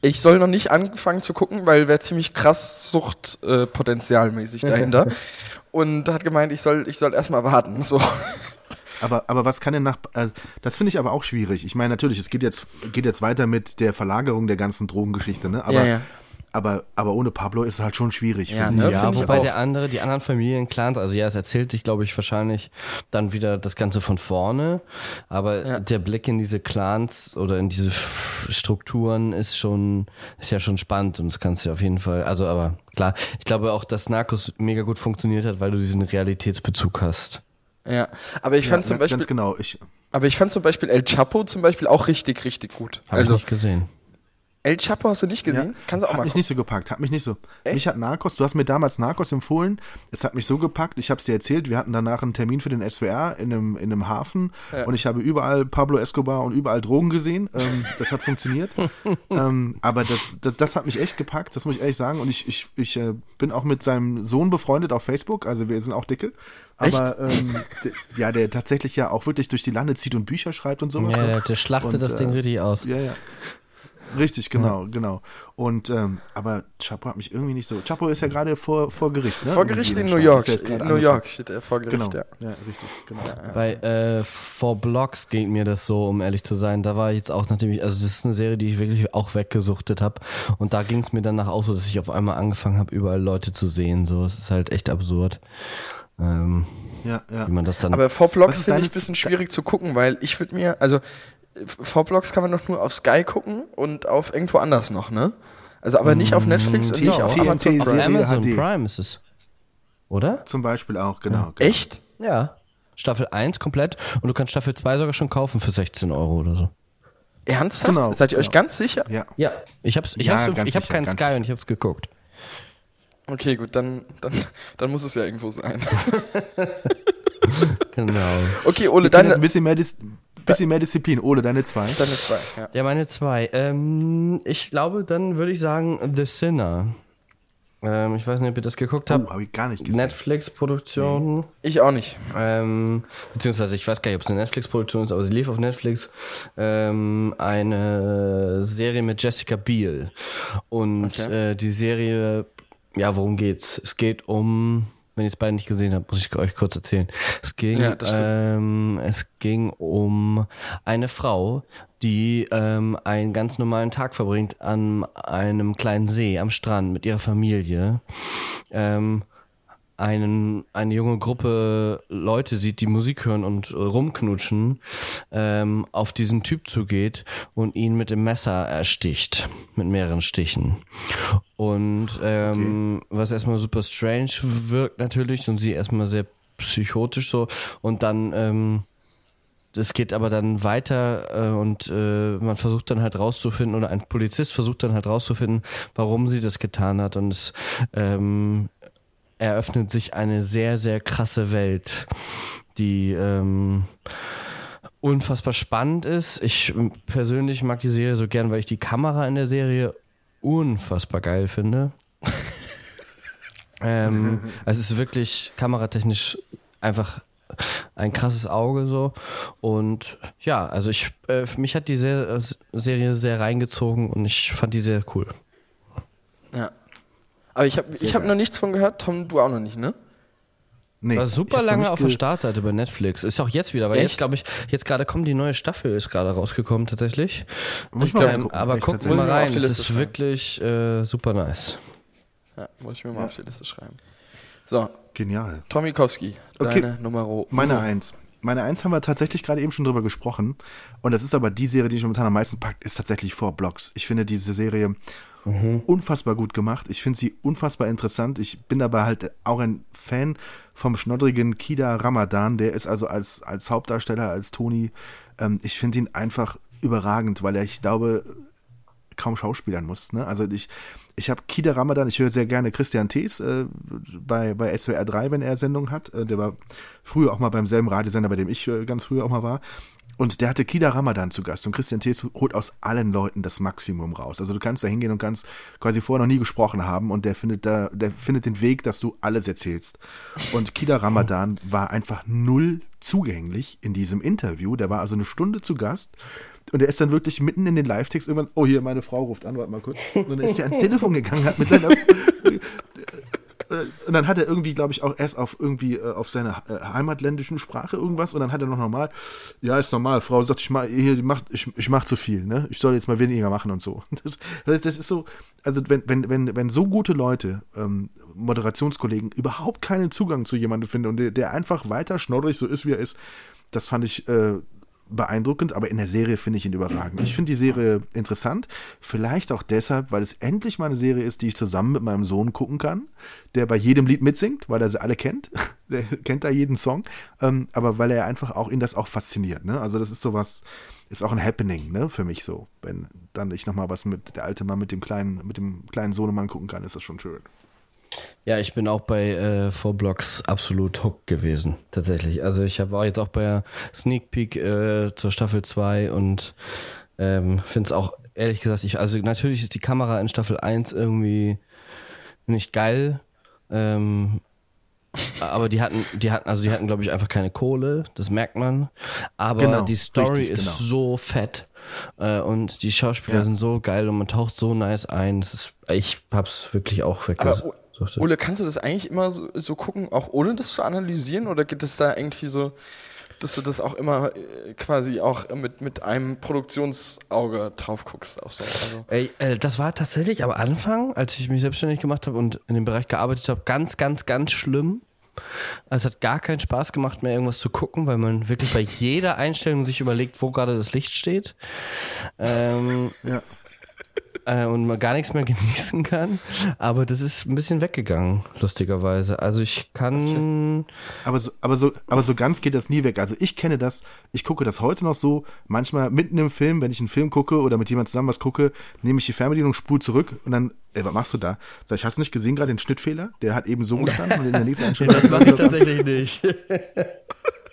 ich soll noch nicht anfangen zu gucken, weil wäre ziemlich krass Suchtpotenzialmäßig äh, dahinter. Und hat gemeint, ich soll, ich soll erstmal warten. So. Aber, aber was kann denn nach. Äh, das finde ich aber auch schwierig. Ich meine, natürlich, es geht jetzt, geht jetzt weiter mit der Verlagerung der ganzen Drogengeschichte, ne? Aber, Ja, ja. Aber, aber ohne Pablo ist es halt schon schwierig. Ja, ne? Ja, wobei auch. der andere, die anderen Familienclans, also ja, es erzählt sich, glaube ich, wahrscheinlich dann wieder das Ganze von vorne. Aber der Blick in diese Clans oder in diese Strukturen ist schon, ist ja schon spannend und das kannst du auf jeden Fall, also aber klar, ich glaube auch, dass Narcos mega gut funktioniert hat, weil du diesen Realitätsbezug hast. Ja. Aber ich fand Ja, zum Beispiel, Ganz genau. Ich, aber ich fand zum Beispiel El Chapo zum Beispiel auch richtig, richtig gut. Habe also, ich nicht gesehen. El Chapo hast du nicht gesehen? Kannst du auch hat mal mich gucken. nicht so gepackt, hat mich nicht so. Echt? Mich hat Narcos, du hast mir damals Narcos empfohlen, es hat mich so gepackt, ich habe es dir erzählt, wir hatten danach einen Termin für den SWR in einem, in einem Hafen und ich habe überall Pablo Escobar und überall Drogen gesehen, ähm, das hat funktioniert, ähm, aber das, das, das hat mich echt gepackt, das muss ich ehrlich sagen und ich, ich, ich äh, bin auch mit seinem Sohn befreundet auf Facebook, also wir sind auch dicke, aber ähm, der, ja, der tatsächlich ja auch wirklich durch die Lande zieht und Bücher schreibt und sowas. Ja, ne? der, der schlachtet Und, das Ding äh, richtig aus. Ja, ja. Richtig, genau, genau. Und ähm, aber Chapo hat mich irgendwie nicht so. Chapo ist ja gerade vor, vor Gericht, ne? Vor Gericht in Irgendwie New. York. Ja In New angefangen. York steht er vor Gericht, Genau. ja. Ja, richtig, genau. Bei äh, For Blocks ging mir das so, um ehrlich zu sein. Da war ich jetzt auch, nachdem ich, also das ist eine Serie, die ich wirklich auch weggesuchtet habe. Und da ging es mir danach auch so, dass ich auf einmal angefangen habe, überall Leute zu sehen. So, es ist halt echt absurd. Ähm, Ja, ja. wie man das dann. Aber vor Was Blocks ist finde ich ein bisschen schwierig zu gucken, weil ich würde mir, also vor Blocks kann man doch nur auf Sky gucken und auf irgendwo anders noch, ne? Also aber nicht auf Netflix und T- nicht auf TNT Amazon auf. Amazon. Prime ist es. Oder? Zum Beispiel auch, genau. genau. Echt? Ja. Staffel 1 komplett und du kannst Staffel 2 sogar schon kaufen für 16 Euro oder so. Ernsthaft? Genau, Seid ihr euch genau. ganz sicher? Ja. Ja. Ich hab's, ich Ja, hab's, ich hab keinen Sky sicher. und ich hab's geguckt. Okay, gut, dann, dann, dann muss es ja irgendwo sein. Genau. Okay, Ole, deine, ein bisschen mehr, bisschen mehr Disziplin. Ole, deine zwei. deine zwei. Ja. Ja, meine zwei. Ähm, ich glaube, dann würde ich sagen The Sinner. Ähm, ich weiß nicht, ob ihr das geguckt habt. Oh, habe ich gar nicht gesehen. Netflix-Produktion. Ich auch nicht. Ähm, beziehungsweise ich weiß gar nicht, ob es eine Netflix-Produktion ist, aber sie lief auf Netflix. Ähm, eine Serie mit Jessica Biel. Und Okay. äh, die Serie, ja, worum geht's? Es geht um, wenn ihr es beide nicht gesehen habt, muss ich euch kurz erzählen. Es ging, Ja, ähm, es ging um eine Frau, die ähm, einen ganz normalen Tag verbringt an einem kleinen See am Strand mit ihrer Familie. Ähm, einen, eine junge Gruppe Leute sieht, die Musik hören und äh, rumknutschen, ähm, auf diesen Typ zugeht und ihn mit dem Messer ersticht, mit mehreren Stichen. Und ähm, was erstmal super strange wirkt natürlich und sie erstmal sehr psychotisch so. Und dann ähm, das geht aber dann weiter äh, und äh, man versucht dann halt rauszufinden oder ein Polizist versucht dann halt rauszufinden, warum sie das getan hat. Und es ähm, eröffnet sich eine sehr, sehr krasse Welt, die ähm, unfassbar spannend ist. Ich persönlich mag die Serie so gern, weil ich die Kamera in der Serie unfassbar geil finde. ähm, also es ist wirklich kameratechnisch einfach ein krasses Auge so und ja, also ich äh, für mich hat die Se Serie sehr reingezogen und ich fand die sehr cool. Ja. Aber ich habe ich hab noch nichts von gehört. Tom, du auch noch nicht, ne? Nee, War ich super lange auf der Startseite bei Netflix. Ist auch jetzt wieder, weil Echt? jetzt glaube ich, jetzt gerade kommt die neue Staffel, ist gerade rausgekommen tatsächlich. Muss ich glaub, mal Ähm, gucken, aber guck mal ich rein, die es ist wirklich äh, super nice. Ja, muss ich mir mal auf die Liste schreiben. So, Genial. Tomikowski, Okay. deine Nummer. Meine Eins. Meine Eins haben wir tatsächlich gerade eben schon drüber gesprochen. Und das ist aber die Serie, die mich momentan am meisten packt, ist tatsächlich Four Blocks. Ich finde diese Serie unfassbar gut gemacht. Ich finde sie unfassbar interessant. Ich bin dabei halt auch ein Fan vom schnoddrigen Kida Ramadan. Der ist also als, als Hauptdarsteller, als Toni, ähm, ich finde ihn einfach überragend, weil er, ich glaube, kaum schauspielern muss. Ne? Also ich, ich habe Kida Ramadan, ich höre sehr gerne Christian Thees äh, bei, bei SWR 3, wenn er Sendung hat. Äh, der war früher auch mal beim selben Radiosender, bei dem ich äh, ganz früher auch mal war. Und der hatte Kida Ramadan zu Gast und Christian Thees holt aus allen Leuten das Maximum raus. Also du kannst da hingehen und kannst quasi vorher noch nie gesprochen haben und der findet da, der findet den Weg, dass du alles erzählst. Und Kida Ramadan war einfach null zugänglich in diesem Interview. Der war also eine Stunde zu Gast und er ist dann wirklich mitten in den Live-Text irgendwann, oh hier, meine Frau ruft an, warte mal kurz. Und dann ist er ans Telefon gegangen, hat mit seiner und dann hat er irgendwie, glaube ich, auch erst auf irgendwie äh, auf seiner äh, heimatländischen Sprache irgendwas und dann hat er noch normal, ja, ist normal, Frau sagt, ich mach, hier, die macht, ich, ich mach zu viel, ne? Ich soll jetzt mal weniger machen und so. Das, das ist so, also wenn, wenn, wenn, wenn so gute Leute, ähm, Moderationskollegen, überhaupt keinen Zugang zu jemandem finden und der, der einfach weiter schnoddrig so ist, wie er ist, das fand ich äh, beeindruckend, aber in der Serie finde ich ihn überragend. Ich finde die Serie interessant, vielleicht auch deshalb, weil es endlich mal eine Serie ist, die ich zusammen mit meinem Sohn gucken kann, der bei jedem Lied mitsingt, weil er sie alle kennt. der kennt da jeden Song, ähm, aber weil er einfach auch ihn das auch fasziniert. Ne? Also das ist sowas, ist auch ein Happening ne, für mich so. Wenn dann ich nochmal was mit der alte Mann mit dem kleinen, mit dem kleinen Sohnemann gucken kann, ist das schon schön. Ja, ich bin auch bei äh, Four Blocks absolut hooked gewesen, tatsächlich. Also ich habe auch jetzt auch bei Sneak Peek äh, zur Staffel 2 und ähm, finde es auch, ehrlich gesagt, ich, also natürlich ist die Kamera in Staffel 1 irgendwie nicht geil, ähm, aber die hatten, die hatten, also die hatten, glaube ich, einfach keine Kohle, das merkt man. Aber Genau, die Story richtig, ist genau. so fett. Äh, und die Schauspieler Ja. sind so geil und man taucht so nice ein. Das ist, ich hab's wirklich auch Aber O- Ole, kannst du das eigentlich immer so, so gucken, auch ohne das zu analysieren? Oder geht es da irgendwie so, dass du das auch immer äh, quasi auch mit, mit einem Produktionsauge drauf guckst? Auch so. also, Ey, äh, das war tatsächlich am Anfang, als ich mich selbstständig gemacht habe und in dem Bereich gearbeitet habe, ganz, ganz, ganz schlimm. Also es hat gar keinen Spaß gemacht mehr, irgendwas zu gucken, weil man wirklich bei jeder Einstellung sich überlegt, wo gerade das Licht steht. Ähm, Ja. Äh, und man gar nichts mehr genießen kann. Aber das ist ein bisschen weggegangen, lustigerweise. Also ich kann. Aber so, aber so, aber so ganz geht das nie weg. Also ich kenne das, ich gucke das heute noch so, manchmal mitten im Film, wenn ich einen Film gucke oder mit jemandem zusammen was gucke, nehme ich die Fernbedienung, spul zurück und dann, ey, was machst du da? Sag ich, hast du nicht gesehen gerade den Schnittfehler? Der hat eben so gestanden und in der nächsten Einstellung. Das mache ich tatsächlich nicht.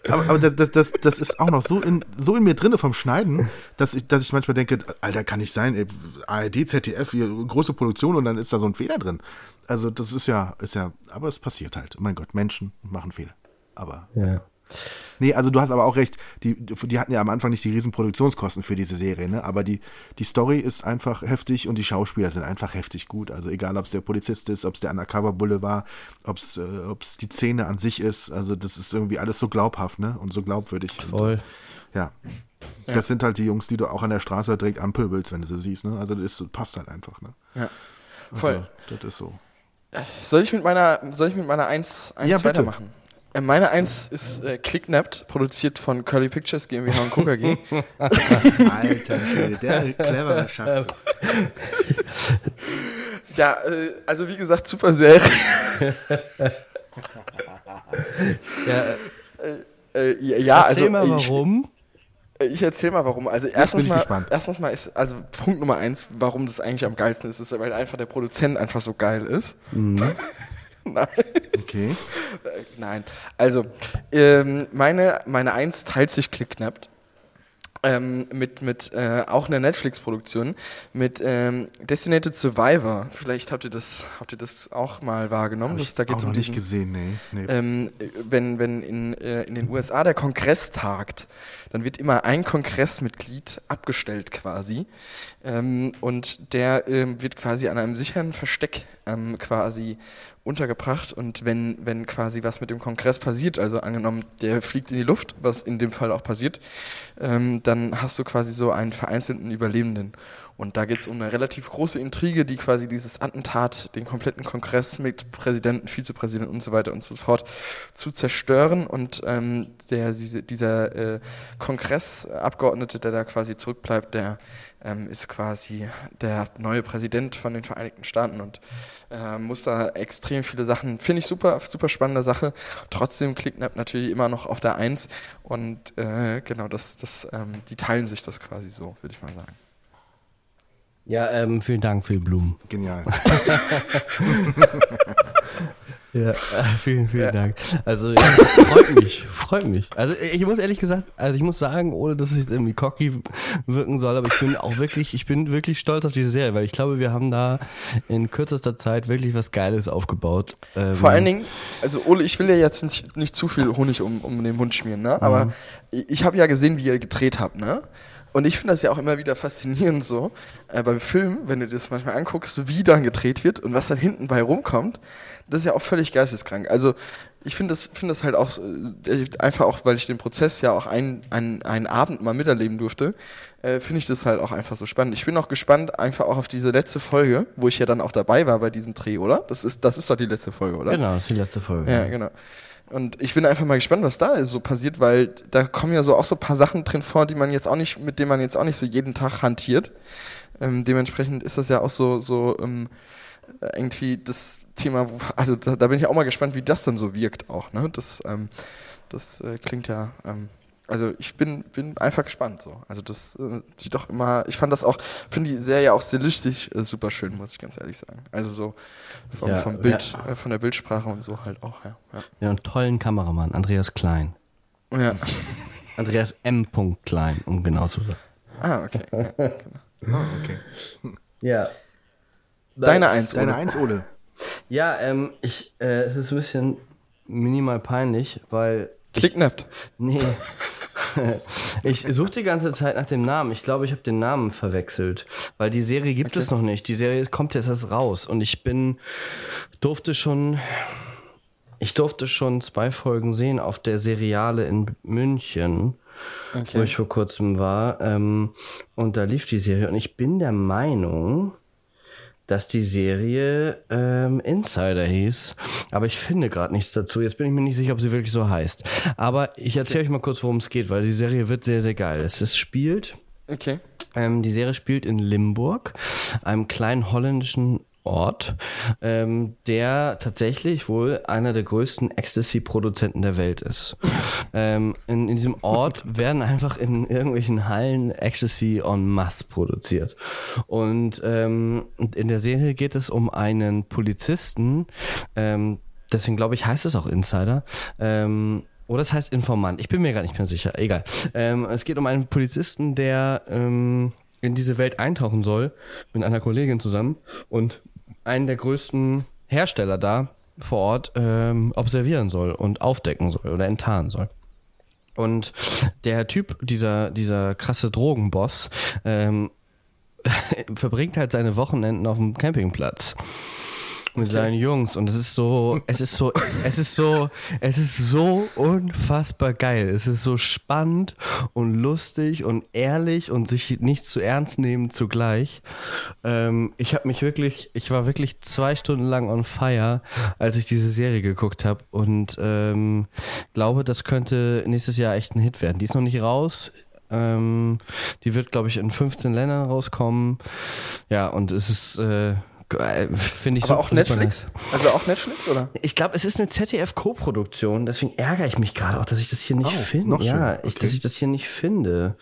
Aber aber das, das, das, ist auch noch so in, so in mir drinne vom Schneiden, dass ich, dass ich manchmal denke, Alter, kann nicht sein, ey, ARD, ZDF, hier, große Produktion und dann ist da so ein Fehler drin. Also das ist ja, ist ja, aber es passiert halt. Mein Gott, Menschen machen Fehler. Aber Ja. Nee, also du hast aber auch recht, die, die hatten ja am Anfang nicht die riesen Produktionskosten für diese Serie, ne? Aber die, die Story ist einfach heftig und die Schauspieler sind einfach heftig gut. Also egal, ob es der Polizist ist, ob es der Undercover-Bulle war, ob es äh, ob's die Szene an sich ist, also das ist irgendwie alles so glaubhaft, ne? Und so glaubwürdig. Und, Voll. ja. Das sind halt die Jungs, die du auch an der Straße direkt anpöbelst, wenn du sie siehst, ne? Also das ist, passt halt einfach, ne? ja. Voll. Also, das ist so. Soll ich mit meiner, soll ich mit meiner 1, 1 Ja, weitermachen? Äh, Meine 1 ist äh, Clicknapped, produziert von Curly Pictures GmbH und Coca G. Alter der clevere Schatz. ja, äh, also wie gesagt, super Serie. äh, ja, ja, Erzähl also mal ich, warum. Ich erzähl mal warum. Also bin erstens mal, gespannt. erstens mal ist, also Punkt Nummer eins, warum das eigentlich am geilsten ist, ist, weil einfach der Produzent einfach so geil ist. Mhm. Nein. Okay. Äh, Nein. Also, ähm, meine, meine Eins teilt sich Clicknapped. Ähm, mit mit äh, auch einer Netflix-Produktion mit ähm, Designated Survivor. Vielleicht habt ihr das habt ihr das auch mal wahrgenommen. Das, da auch geht's noch um nicht diesen, gesehen, nee. nee. ähm, wenn, wenn in, äh, in den USA der Kongress tagt, dann wird immer ein Kongressmitglied abgestellt quasi. Ähm, und der ähm, wird quasi an einem sicheren Versteck ähm, quasi untergebracht. Und wenn, wenn quasi was mit dem Kongress passiert, also angenommen, der fliegt in die Luft, was in dem Fall auch passiert, ähm, dann hast du quasi so einen vereinzelten Überlebenden. Und da geht es um eine relativ große Intrige, die quasi dieses Attentat, den kompletten Kongress mit Präsidenten, Vizepräsidenten und so weiter und so fort zu zerstören. Und ähm, der, diese, dieser äh, Kongressabgeordnete, der da quasi zurückbleibt, der ähm, ist quasi der neue Präsident von den Vereinigten Staaten und äh, muss da extrem viele Sachen, finde ich super, super spannende Sache. Trotzdem Clicknap natürlich immer noch auf der Eins und äh, genau, das, das, ähm, die teilen sich das quasi so, würde ich mal sagen. Ja, ähm, vielen Dank für die Blumen. Genial. Ja, äh, vielen, vielen Dank. Also ja, freut mich, freut mich. Also ich muss ehrlich gesagt, also ich muss sagen, ohne dass es jetzt irgendwie cocky wirken soll, aber ich bin auch wirklich, ich bin wirklich stolz auf diese Serie, weil ich glaube, wir haben da in kürzester Zeit wirklich was Geiles aufgebaut. Ähm, Vor allen Dingen, also Ole, ich will ja jetzt nicht, nicht zu viel Honig um, um den Mund schmieren, ne? aber ich, ich habe ja gesehen, wie ihr gedreht habt, ne? Und ich finde das ja auch immer wieder faszinierend so, äh, beim Film, wenn du dir das manchmal anguckst, wie dann gedreht wird und was dann hinten bei rumkommt, das ist ja auch völlig geisteskrank. Also ich finde das, finde das halt auch äh, einfach auch, weil ich den Prozess ja auch ein, ein, einen Abend mal miterleben durfte, äh, finde ich das halt auch einfach so spannend. Ich bin auch gespannt einfach auch auf diese letzte Folge, wo ich ja dann auch dabei war bei diesem Dreh, oder? Das ist, das ist doch die letzte Folge, oder? Genau, das ist die letzte Folge. Ja, genau. Und ich bin einfach mal gespannt, was da so passiert, weil da kommen ja so auch so ein paar Sachen drin vor, die man jetzt auch nicht, mit denen man jetzt auch nicht so jeden Tag hantiert. Ähm, dementsprechend ist das ja auch so, so ähm, irgendwie das Thema, wo, also da, da, bin ich auch mal gespannt, wie das dann so wirkt auch. Ne? Das, ähm, das äh, klingt ja, ähm, also ich bin, bin einfach gespannt so. Also das äh, sieht doch immer, ich fand das auch, finde die Serie auch stilistisch äh, super schön, muss ich ganz ehrlich sagen. Also so vom, ja, vom Bild, ja. äh, von der Bildsprache und so halt auch, ja. Ja, ja einen tollen Kameramann, Andreas Klein. Ja. Andreas M. Klein, um genau zu sein. Ah, okay. Ja, genau. oh, okay. Ja. Deine Eins, Deine Eins, Ole. Ja, ähm, ich, äh, es ist ein bisschen minimal peinlich, weil. Klicknappt. Nee. ich suche die ganze Zeit nach dem Namen. Ich glaube, ich habe den Namen verwechselt, weil die Serie gibt okay. es noch nicht. Die Serie kommt jetzt erst raus und ich bin durfte schon ich durfte schon zwei Folgen sehen auf der Seriale in München, okay. wo ich vor kurzem war. Ähm, und da lief die Serie und ich bin der Meinung, dass die Serie ähm, Insider hieß. Aber ich finde gerade nichts dazu. Jetzt bin ich mir nicht sicher, ob sie wirklich so heißt. Aber ich erzähle euch mal kurz, worum es geht, weil die Serie wird sehr, sehr geil. Es, es spielt. Okay. Ähm, die Serie spielt in Limburg, einem kleinen holländischen Ort, ähm, der tatsächlich wohl einer der größten Ecstasy-Produzenten der Welt ist. Ähm, in, in diesem Ort werden einfach in irgendwelchen Hallen Ecstasy en masse produziert. Und ähm, in der Serie geht es um einen Polizisten, ähm, deswegen glaube ich, heißt es auch Insider, ähm, oder es heißt Informant. Ich bin mir gar nicht mehr sicher. Egal. Ähm, es geht um einen Polizisten, der ähm, in diese Welt eintauchen soll mit einer Kollegin zusammen und einen der größten Hersteller da vor Ort ähm, observieren soll und aufdecken soll oder enttarnen soll. Und der Typ, dieser, dieser krasse Drogenboss, ähm, verbringt halt seine Wochenenden auf dem Campingplatz mit seinen Jungs und es ist so, es ist so, es ist so, es ist so unfassbar geil. Es ist so spannend und lustig und ehrlich und sich nicht zu ernst nehmen zugleich. Ähm, ich habe mich wirklich, ich war wirklich zwei Stunden lang on fire, als ich diese Serie geguckt habe und ähm, glaube, das könnte nächstes Jahr echt ein Hit werden. Die ist noch nicht raus. Ähm, die wird, glaube ich, in 15 Ländern rauskommen. Ja, und es ist äh, finde ich Aber so auch Netflix? Also auch Netflix, oder? Ich glaube, es ist eine ZDF-Co-Produktion, deswegen ärgere ich mich gerade auch, dass ich das hier nicht oh, finde. Ja, okay. ich, dass ich das hier nicht finde.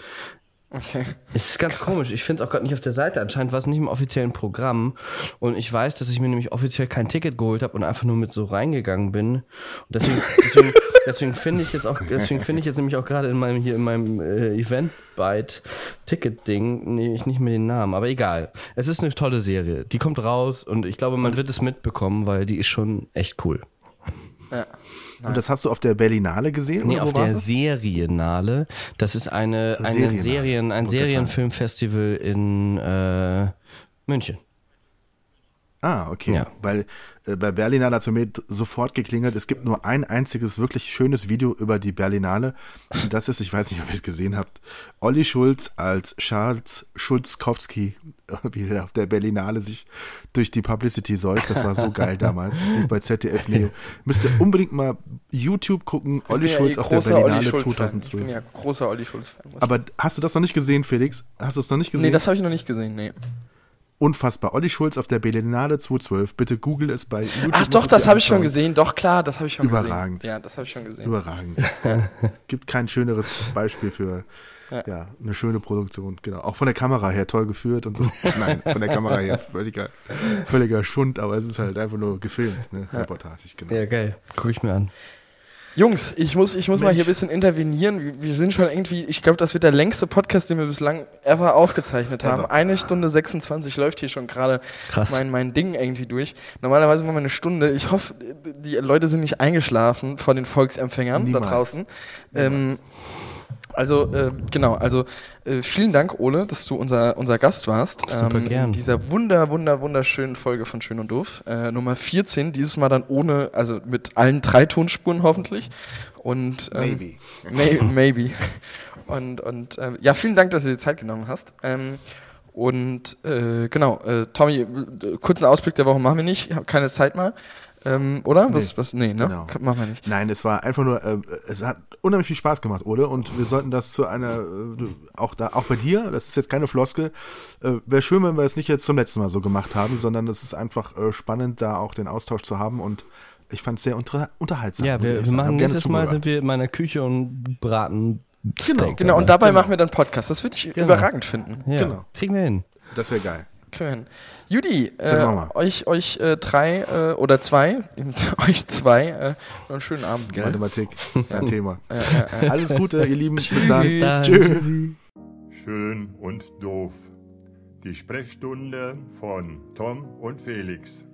Okay. Es ist ganz Krass. komisch. Ich finde es auch gerade nicht auf der Seite. Anscheinend war es nicht im offiziellen Programm. Und ich weiß, dass ich mir nämlich offiziell kein Ticket geholt habe und einfach nur mit so reingegangen bin. Und deswegen, deswegen, deswegen finde ich jetzt auch, deswegen finde ich jetzt nämlich auch gerade in meinem hier in meinem äh, Eventbyte Ticket Ding nehme ich nicht mehr den Namen. Aber egal. Es ist eine tolle Serie. Die kommt raus und ich glaube, man wird es mitbekommen, weil die ist schon echt cool. Ja. Und das hast du auf der Berlinale gesehen? Nee, auf der das? Serienale. Das ist eine, eine Serien, ein Serienfilmfestival in äh, München. Ah, okay. Ja. Weil äh, bei Berlinale hat es mir sofort geklingelt. Es gibt nur ein einziges wirklich schönes Video über die Berlinale. Und das ist, ich weiß nicht, ob ihr es gesehen habt, Olli Schulz als Charles Schulzkowski, wie er auf der Berlinale sich durch die Publicity säuft. Das war so geil damals. bei ZDF Neo. Müsst ihr unbedingt mal YouTube gucken. Olli Schulz ja eh auf der Berlinale 2012. Ich bin ja großer Olli Schulz-Fan. Aber hast du das noch nicht gesehen, Felix? Hast du es noch nicht gesehen? Nee, das habe ich noch nicht gesehen, nee. Unfassbar. Olli Schulz auf der Berlinale 2012. Bitte google es bei YouTube. Ach doch, das habe ich schon gesehen. Doch, klar, das habe ich schon Überragend. gesehen. Ja, das habe ich schon gesehen. Überragend. Gibt kein schöneres Beispiel für ja. ja. eine schöne Produktion. Genau. Auch von der Kamera her toll geführt und so. Nein, von der Kamera her völliger, völliger Schund, aber es ist halt einfach nur gefilmt, ne? Reportage. Genau. Ja, geil. Guck ich mir an. Jungs, ich muss, ich muss mal hier ein bisschen intervenieren. Wir sind schon irgendwie, ich glaube, das wird der längste Podcast, den wir bislang ever aufgezeichnet haben. Ever. Eine Stunde 26 läuft hier schon gerade mein, mein Ding irgendwie durch. Normalerweise machen wir eine Stunde. Ich hoffe, die Leute sind nicht eingeschlafen vor den Volksempfängern Niemals. da draußen. Ähm, also, äh, genau, also äh, vielen Dank, Ole, dass du unser, unser Gast warst. Super ähm, gern. In dieser wunder, wunder, wunderschönen Folge von Schön und Doof. Äh, Nummer 14, dieses Mal dann ohne, also mit allen drei Tonspuren hoffentlich. Und, ähm, maybe. May, maybe. Und, und äh, ja, vielen Dank, dass du dir Zeit genommen hast. Ähm, und äh, genau, äh, Tommy, kurzen Ausblick der Woche machen wir nicht, ich habe keine Zeit mehr. Ähm, oder? Was, was? Nee, ne? Genau. Machen wir nicht. Nein, es war einfach nur, äh, es hat unheimlich viel Spaß gemacht, Ole, und wir sollten das zu einer, äh, auch da, auch bei dir, das ist jetzt keine Floskel, äh, wäre schön, wenn wir es nicht jetzt zum letzten Mal so gemacht haben, sondern es ist einfach äh, spannend, da auch den Austausch zu haben und ich fand es sehr unter, unterhaltsam. Ja, wir, wir machen nächstes Mal sind wir in meiner Küche und braten Steak. Genau, und dabei machen wir dann Podcast. Das würde ich Genau. überragend finden. ja, genau. kriegen wir hin. Das wäre geil. Kriegen wir hin. Judy, äh, euch, euch äh, drei äh, oder zwei, euch zwei, äh, noch einen schönen Abend, gell? Mathematik ist ein Thema. Äh, äh, äh. Alles Gute, ihr Lieben. Bis dann. Tschüss. Dann, Tschüss. tschüssi. Schön und doof. Die Sprechstunde von Tom und Felix.